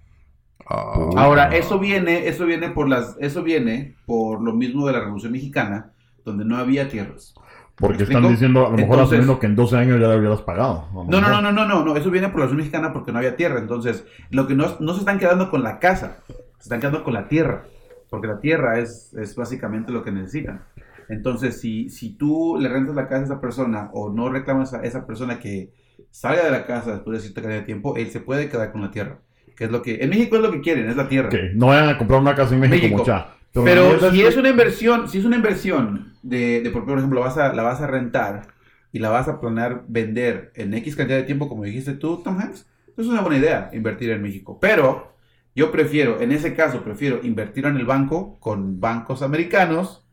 Ah, Ahora, eso viene, eso viene por las, eso viene por lo mismo de la Revolución Mexicana, donde no había tierras. Porque ¿Me están diciendo, a lo mejor asumiendo que en 12 años ya hubieras pagado. No, no, no, no, no, no, eso viene por la Mexicana porque no había tierra. Entonces, lo que no, no se están quedando con la casa, se están quedando con la tierra, porque la tierra es, es básicamente lo que necesitan. Entonces, si, si tú le rentas la casa a esa persona o no reclamas a esa persona que salga de la casa después de cierta cantidad de tiempo, él se puede quedar con la tierra. Que es lo que, en México es lo que quieren, es la tierra. Ok, no vayan a comprar una casa en México, México. mucha. Pero si es una inversión, si es una inversión de, de por ejemplo, vas a, la vas a rentar y la vas a planear vender en X cantidad de tiempo, como dijiste tú, Tom Hanks, es una buena idea invertir en México. Pero yo prefiero, en ese caso, prefiero invertir en el banco con bancos americanos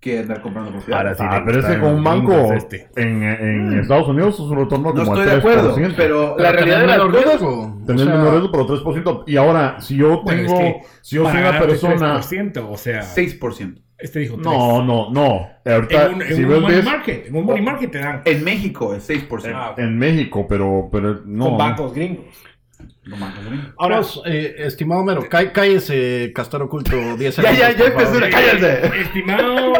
que andar comprando propiedades. Ahora sí. Ah, pero ese con un banco este. en, en Estados Unidos es un retorno. No como estoy el de acuerdo, 3%. pero Pero la realidad de las menos cosas... riesgo, Tener o sea, menor riesgo, pero 3%. Y ahora, si yo Bueno, tengo, es que si yo soy una persona... 3%, o sea, 6%. este dijo 3. No, no, no. Ahorita, En un, en si un ves, money ves market, en un money market te dan En México es 6%. Ah, en México, pero, pero no. con bancos gringos. Ahora, Pues, eh, estimado Mero, cá- cállese, Castor Oculto, 10 Ya, ya, ya empezó, cállate. estimado.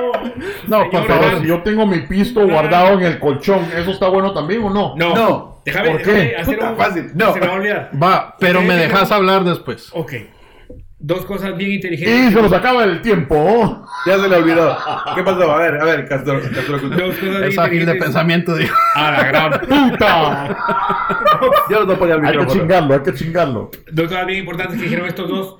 No, por señor favor, yo tengo mi pisto guardado en el colchón, ¿eso está bueno también o no? No, No. Déjame, ¿Por qué? déjame hacer Puta, un. fácil. No. Se me va a olvidar. Va, pero me dejas hablar después. Ok. Dos cosas bien Y inteligentes. se nos acaba el tiempo. Ya se le olvidó. ¿Qué pasó? A ver, a ver. Castor Oculto. Dos cosas bien Es ágil de pensamiento, digo. A la gran puta. Yo no podía el Hay que chingarlo, hay que chingarlo. Dos cosas bien importantes que dijeron estos dos.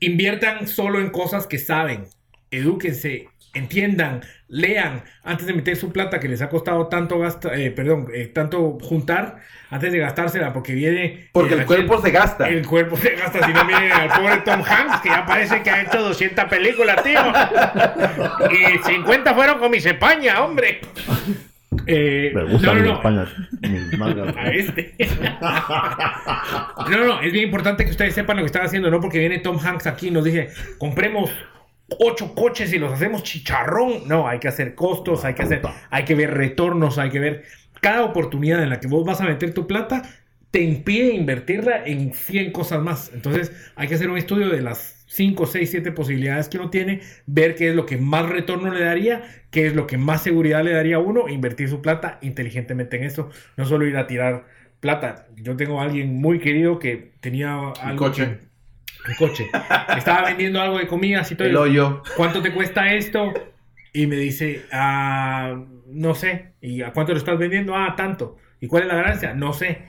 Inviertan solo en cosas que saben. Edúquense, entiendan, lean antes de meter su plata que les ha costado tanto gasta, eh, perdón, eh, tanto juntar antes de gastársela porque viene Porque eh, el cuerpo se gasta. el cuerpo se gasta si no viene al pobre Tom Hanks que ya parece que ha hecho 200 películas, tío. Y 50 fueron con mi España, hombre. Eh, Me gusta no, no, mi no. España. mis nalgas. A este. No, no, es bien importante que ustedes sepan lo que están haciendo, no porque viene Tom Hanks aquí y nos dice, compremos ocho coches y los hacemos chicharrón. No, hay que hacer costos, hay que hacer, hay que ver retornos, hay que ver cada oportunidad en la que vos vas a meter tu plata te impide invertirla en 100 cosas más. Entonces, hay que hacer un estudio de las 5, 6, 7 posibilidades que uno tiene, ver qué es lo que más retorno le daría, qué es lo que más seguridad le daría a uno, invertir su plata inteligentemente en eso, no solo ir a tirar plata. Yo tengo a alguien muy querido que tenía algo coche. que- un coche. Estaba vendiendo algo de comidas y todo. El hoyo. ¿Cuánto te cuesta esto? Y me dice, ah, no sé. ¿Y a cuánto lo estás vendiendo? Ah, tanto. ¿Y cuál es la ganancia? No sé.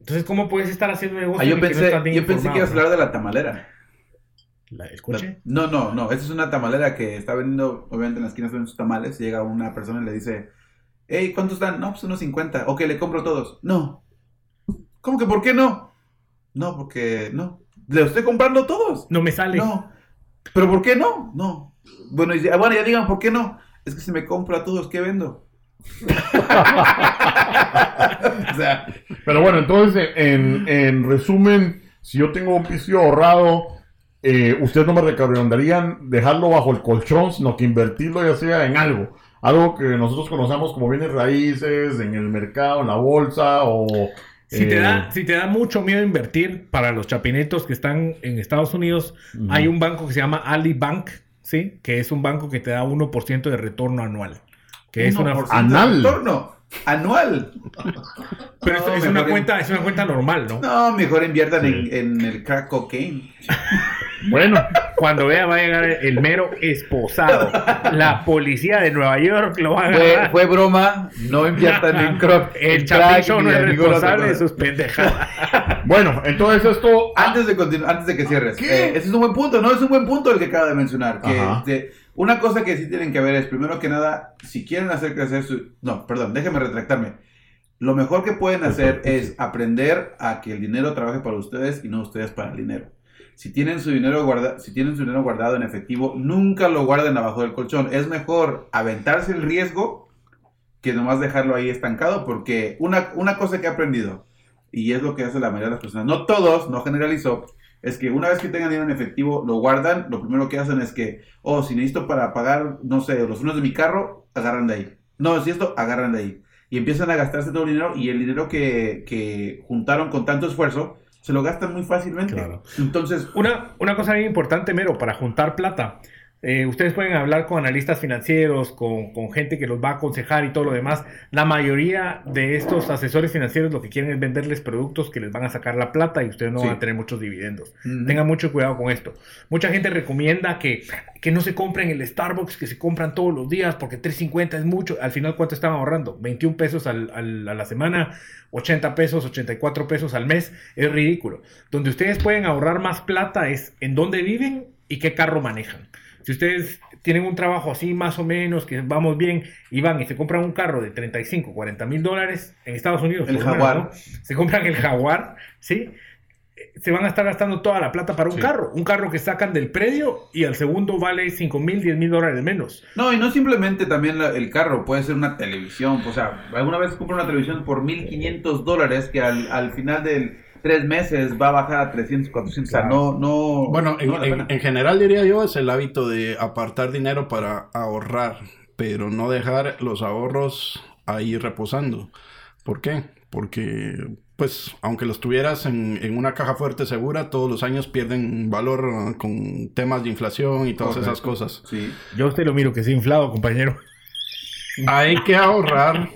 Entonces, ¿cómo puedes estar haciendo negocio? Ah, yo en el que pensé, no bien yo pensé que ibas a hablar de la tamalera. ¿La- ¿El coche? No, no, no. Esa es una tamalera que está vendiendo, obviamente en la esquina venden sus tamales. Llega una persona y le dice, hey, ¿cuántos están? No, pues unos 50. Ok, le compro todos. No. ¿Cómo que por qué no? No, porque no. Le estoy comprando todos. No me sale. No. ¿Pero por qué no? No. Bueno, y dice, ah, bueno, ya digan, ¿por qué no? Es que si me compro a todos, ¿qué vendo? o sea, Pero bueno, entonces, en, en resumen, si yo tengo un piso ahorrado, eh, ustedes no me recomendarían dejarlo bajo el colchón, sino que invertirlo ya sea en algo. Algo que nosotros conocemos como bienes raíces, en el mercado, en la bolsa o... Si, te eh, da, si te da mucho miedo invertir para los chapinetos que están en Estados Unidos, hay un banco que se llama Ali Bank, ¿sí? Que es un banco que te da 1% de retorno anual. Que es una... 1% de Anal. retorno. Anual. Pero esto No, es, una cuenta, es una cuenta normal, ¿no? No, mejor inviertan Sí. en, en el crack cocaine. Bueno, Cuando vea va a llegar el mero esposado. La policía de Nueva York lo va a Fue, agarrar. fue broma, no inviertan en croc. El chapicho no es responsable de sus pendejadas. bueno, entonces esto... Antes de continuar, antes de que cierres, ¿Qué? eh, ese es un buen punto, ¿no? Es un buen punto el que acaba de mencionar. Que este, una cosa que sí tienen que ver es, primero que nada, si quieren hacer crecer su... No, perdón, déjenme retractarme. Lo mejor que pueden hacer es aprender a que el dinero trabaje para ustedes y no ustedes para el dinero. Si tienen su dinero guarda, si tienen su dinero guardado en efectivo, nunca lo guarden abajo del colchón. Es mejor aventarse el riesgo que nomás dejarlo ahí estancado, porque una, una cosa que he aprendido, y es lo que hace la mayoría de las personas, no todos, no generalizo, es que una vez que tengan dinero en efectivo, lo guardan, lo primero que hacen es que, oh, si necesito para pagar, no sé, los frenos de mi carro, agarran de ahí. No, si esto, agarran de ahí. Y empiezan a gastarse todo el dinero y el dinero que, que juntaron con tanto esfuerzo, se lo gastan muy fácilmente. Claro. Entonces, Una, una cosa bien importante, Mero, para juntar plata. Eh, ustedes pueden hablar con analistas financieros, con, con gente que los va a aconsejar y todo lo demás. La mayoría de estos asesores financieros lo que quieren es venderles productos que les van a sacar la plata y ustedes no Sí. van a tener muchos dividendos. Tengan mucho cuidado con esto. Mucha gente recomienda que, que no se compren el Starbucks que se compran todos los días porque 3.50 es mucho. Al final, ¿cuánto están ahorrando? 21 pesos al- al- a la semana, 80 pesos, 84 pesos al mes. Es ridículo. Donde ustedes pueden ahorrar más plata es en dónde viven y qué carro manejan. Si ustedes tienen un trabajo así más o menos, que vamos bien, y van y se compran un carro de 35, 40 mil dólares en Estados Unidos, El menos, Jaguar. ¿no? se compran el Jaguar, ¿sí? Se van a estar gastando toda la plata para un Sí. carro. Un carro que sacan del predio y al segundo vale 5 mil, 10 mil dólares menos. no, y no simplemente también la- el carro, puede ser una televisión. O sea, alguna vez compro una televisión por 1.500 dólares que al, al final de tres meses va a bajar a 300, 400. O sea, no, no. Bueno, en, no general diría yo es el hábito de apartar dinero para ahorrar, pero no dejar los ahorros ahí reposando. ¿Por qué? Porque, pues, aunque los tuvieras en, en una caja fuerte segura, todos los años pierden valor ah, con temas de inflación y todas esas cosas. Sí. Yo a usted lo miro que es inflado, compañero. Hay que ahorrar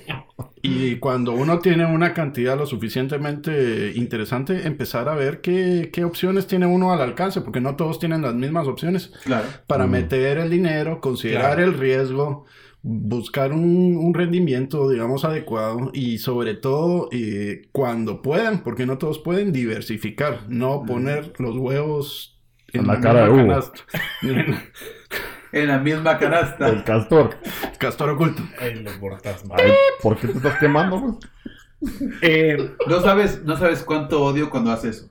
y cuando uno tiene una cantidad lo suficientemente interesante, empezar a ver qué, qué opciones tiene uno al alcance, porque no todos tienen las mismas opciones Claro. para Mm. meter el dinero, considerar Claro. el riesgo, buscar un, un rendimiento, digamos, adecuado y sobre todo eh, cuando puedan, porque no todos pueden diversificar, no poner los huevos En la cara de Hugo. En la misma canasta. El castor. Castor oculto. Ay, los. Ay, ¿por qué te estás quemando? Eh, No sabes, no sabes cuánto odio cuando haces eso.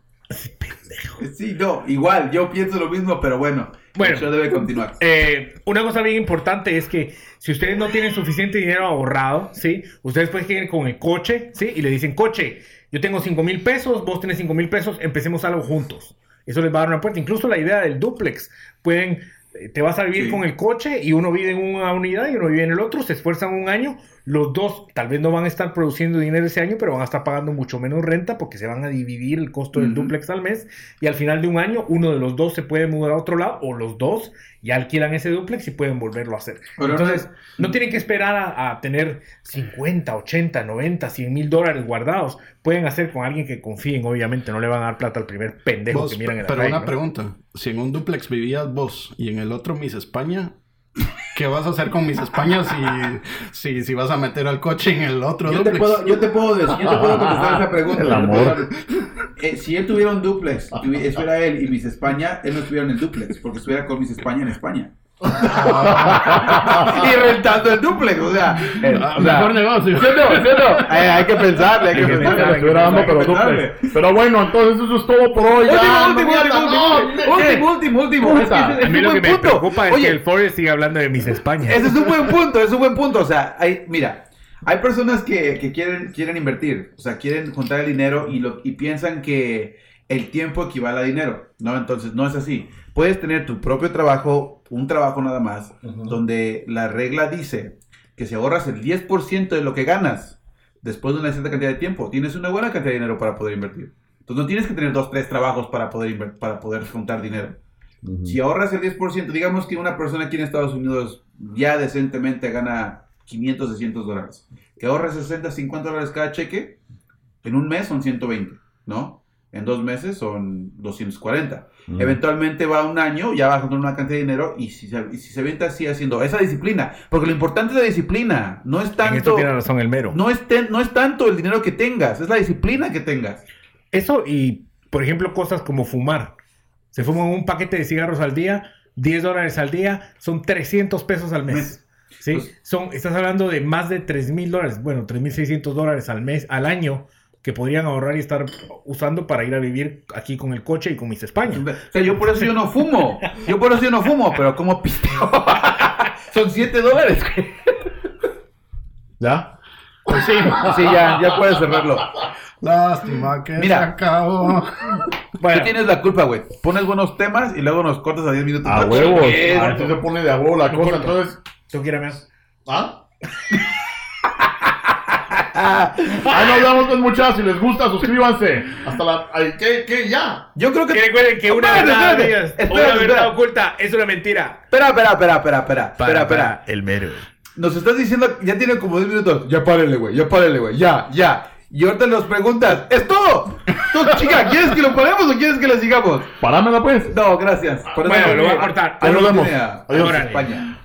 Sí, no, igual, yo pienso lo mismo, pero bueno, Bueno. el show debe continuar. Eh, una cosa bien importante es que si ustedes no tienen suficiente dinero ahorrado, ¿sí? Ustedes pueden ir con el coche, ¿sí? Y le dicen, coche, yo tengo 5 mil pesos, vos tenés 5 mil pesos, empecemos algo juntos. Eso les va a dar una puerta. Incluso la idea del duplex. Pueden, eh, te vas a vivir Sí. con el coche y uno vive en una unidad y uno vive en el otro, se esfuerzan un año. Los dos tal vez no van a estar produciendo dinero ese año, pero van a estar pagando mucho menos renta porque se van a dividir el costo del Ujú. duplex al mes. Y al final de un año, uno de los dos se puede mudar a otro lado o los dos ya alquilan ese duplex y pueden volverlo a hacer. Pero Entonces, no- no tienen que esperar a, a tener 50, 80, 90, 100 mil dólares guardados. Pueden hacer con alguien que confíen, obviamente. No le van a dar plata al primer pendejo Vos, que miran en la pero calle, una ¿no? pregunta, si en un duplex vivías vos y en el otro Miss España, ¿qué vas a hacer con Miss España si, si, si vas a meter al coche en el otro Yo te, duplex? puedo, yo te puedo decir, yo te puedo contestar esa pregunta. El te amor. Eh, si él tuviera un duplex, eso era él y Miss España, él no estuviera en el duplex, porque estuviera con Miss España en España. y rentando el duplex, o sea, sea, mejor negocio. Eh, hay que pensarle, hay que pensarle. pero bueno, entonces eso es todo por hoy. ya, Último, último, no, último, último, A mí lo que me preocupa es Oye, que el Forest siga hablando de Miss España. Ese es un buen punto, es un buen punto. O sea, hay, mira, hay personas que, que quieren, quieren invertir, o sea, quieren juntar el dinero y, lo, y piensan que el tiempo equivale a dinero, ¿no? Entonces, no es así. Puedes tener tu propio trabajo, un trabajo nada más, donde la regla dice que si ahorras el 10% de lo que ganas después de una cierta cantidad de tiempo, tienes una buena cantidad de dinero para poder invertir. Entonces, no tienes que tener dos, tres trabajos para poder, para poder juntar dinero. Si ahorras el 10%, digamos que una persona aquí en Estados Unidos ya decentemente gana 500, 600 dólares. Que ahorres 60, 50 dólares cada cheque, en un mes son 120, ¿no? En dos meses son 240. Ujú. Eventualmente va un año, ya va a juntar una cantidad de dinero y si se, y si se venta así haciendo esa disciplina, porque lo importante es la disciplina, no es En esto tanto, tiene razón el mero. no es, ten- no es tanto el dinero que tengas, es la disciplina que tengas. Eso y, por ejemplo, cosas como fumar. Se fuman un paquete de cigarros al día, 10 dólares al día, son 300 pesos al mes. Mes. ¿Sí? Pues- son, estás hablando de más de 3 mil dólares, bueno, 3 mil 600 dólares al mes, al año, que podrían ahorrar y estar usando para ir a vivir aquí con el coche y con mis España. O sea, yo por eso yo no fumo. Yo por eso yo no fumo, pero como pisteo. Son 7 dólares, güey. ¿Ya? Pues sí, sí, ya, ya puedes cerrarlo. Lástima que Mira. se acabó. Bueno, Tú tienes la culpa, güey. Pones buenos temas y luego nos cortas a 10 minutos. A huevos. Ah, entonces se pone de a huevo la cosa. Entonces, ¿tú quieres más? ¿ah? Ahí nos vemos, pues, muchachos. Si les gusta, suscríbanse. Hasta la. ay, ¿Qué? ¿Qué? ¿Ya? Yo creo que. Que recuerden que una Espérate, verdad, espérate, amigas, espérate, una verdad oculta es una mentira. Espera, espera, espera, espera, espera. Espera, espera. el mero. Nos estás diciendo, ya tiene como 10 minutos. Ya párele, güey, ya párele, güey, ya, ya. Y ahorita nos preguntas, ¿es todo? Tú, chica, ¿quieres que lo paremos o quieres que lo sigamos? Parámela, pues. No, gracias. Por eso Bueno, no lo voy a cortar. Ahí nos no vemos. Adiós. España.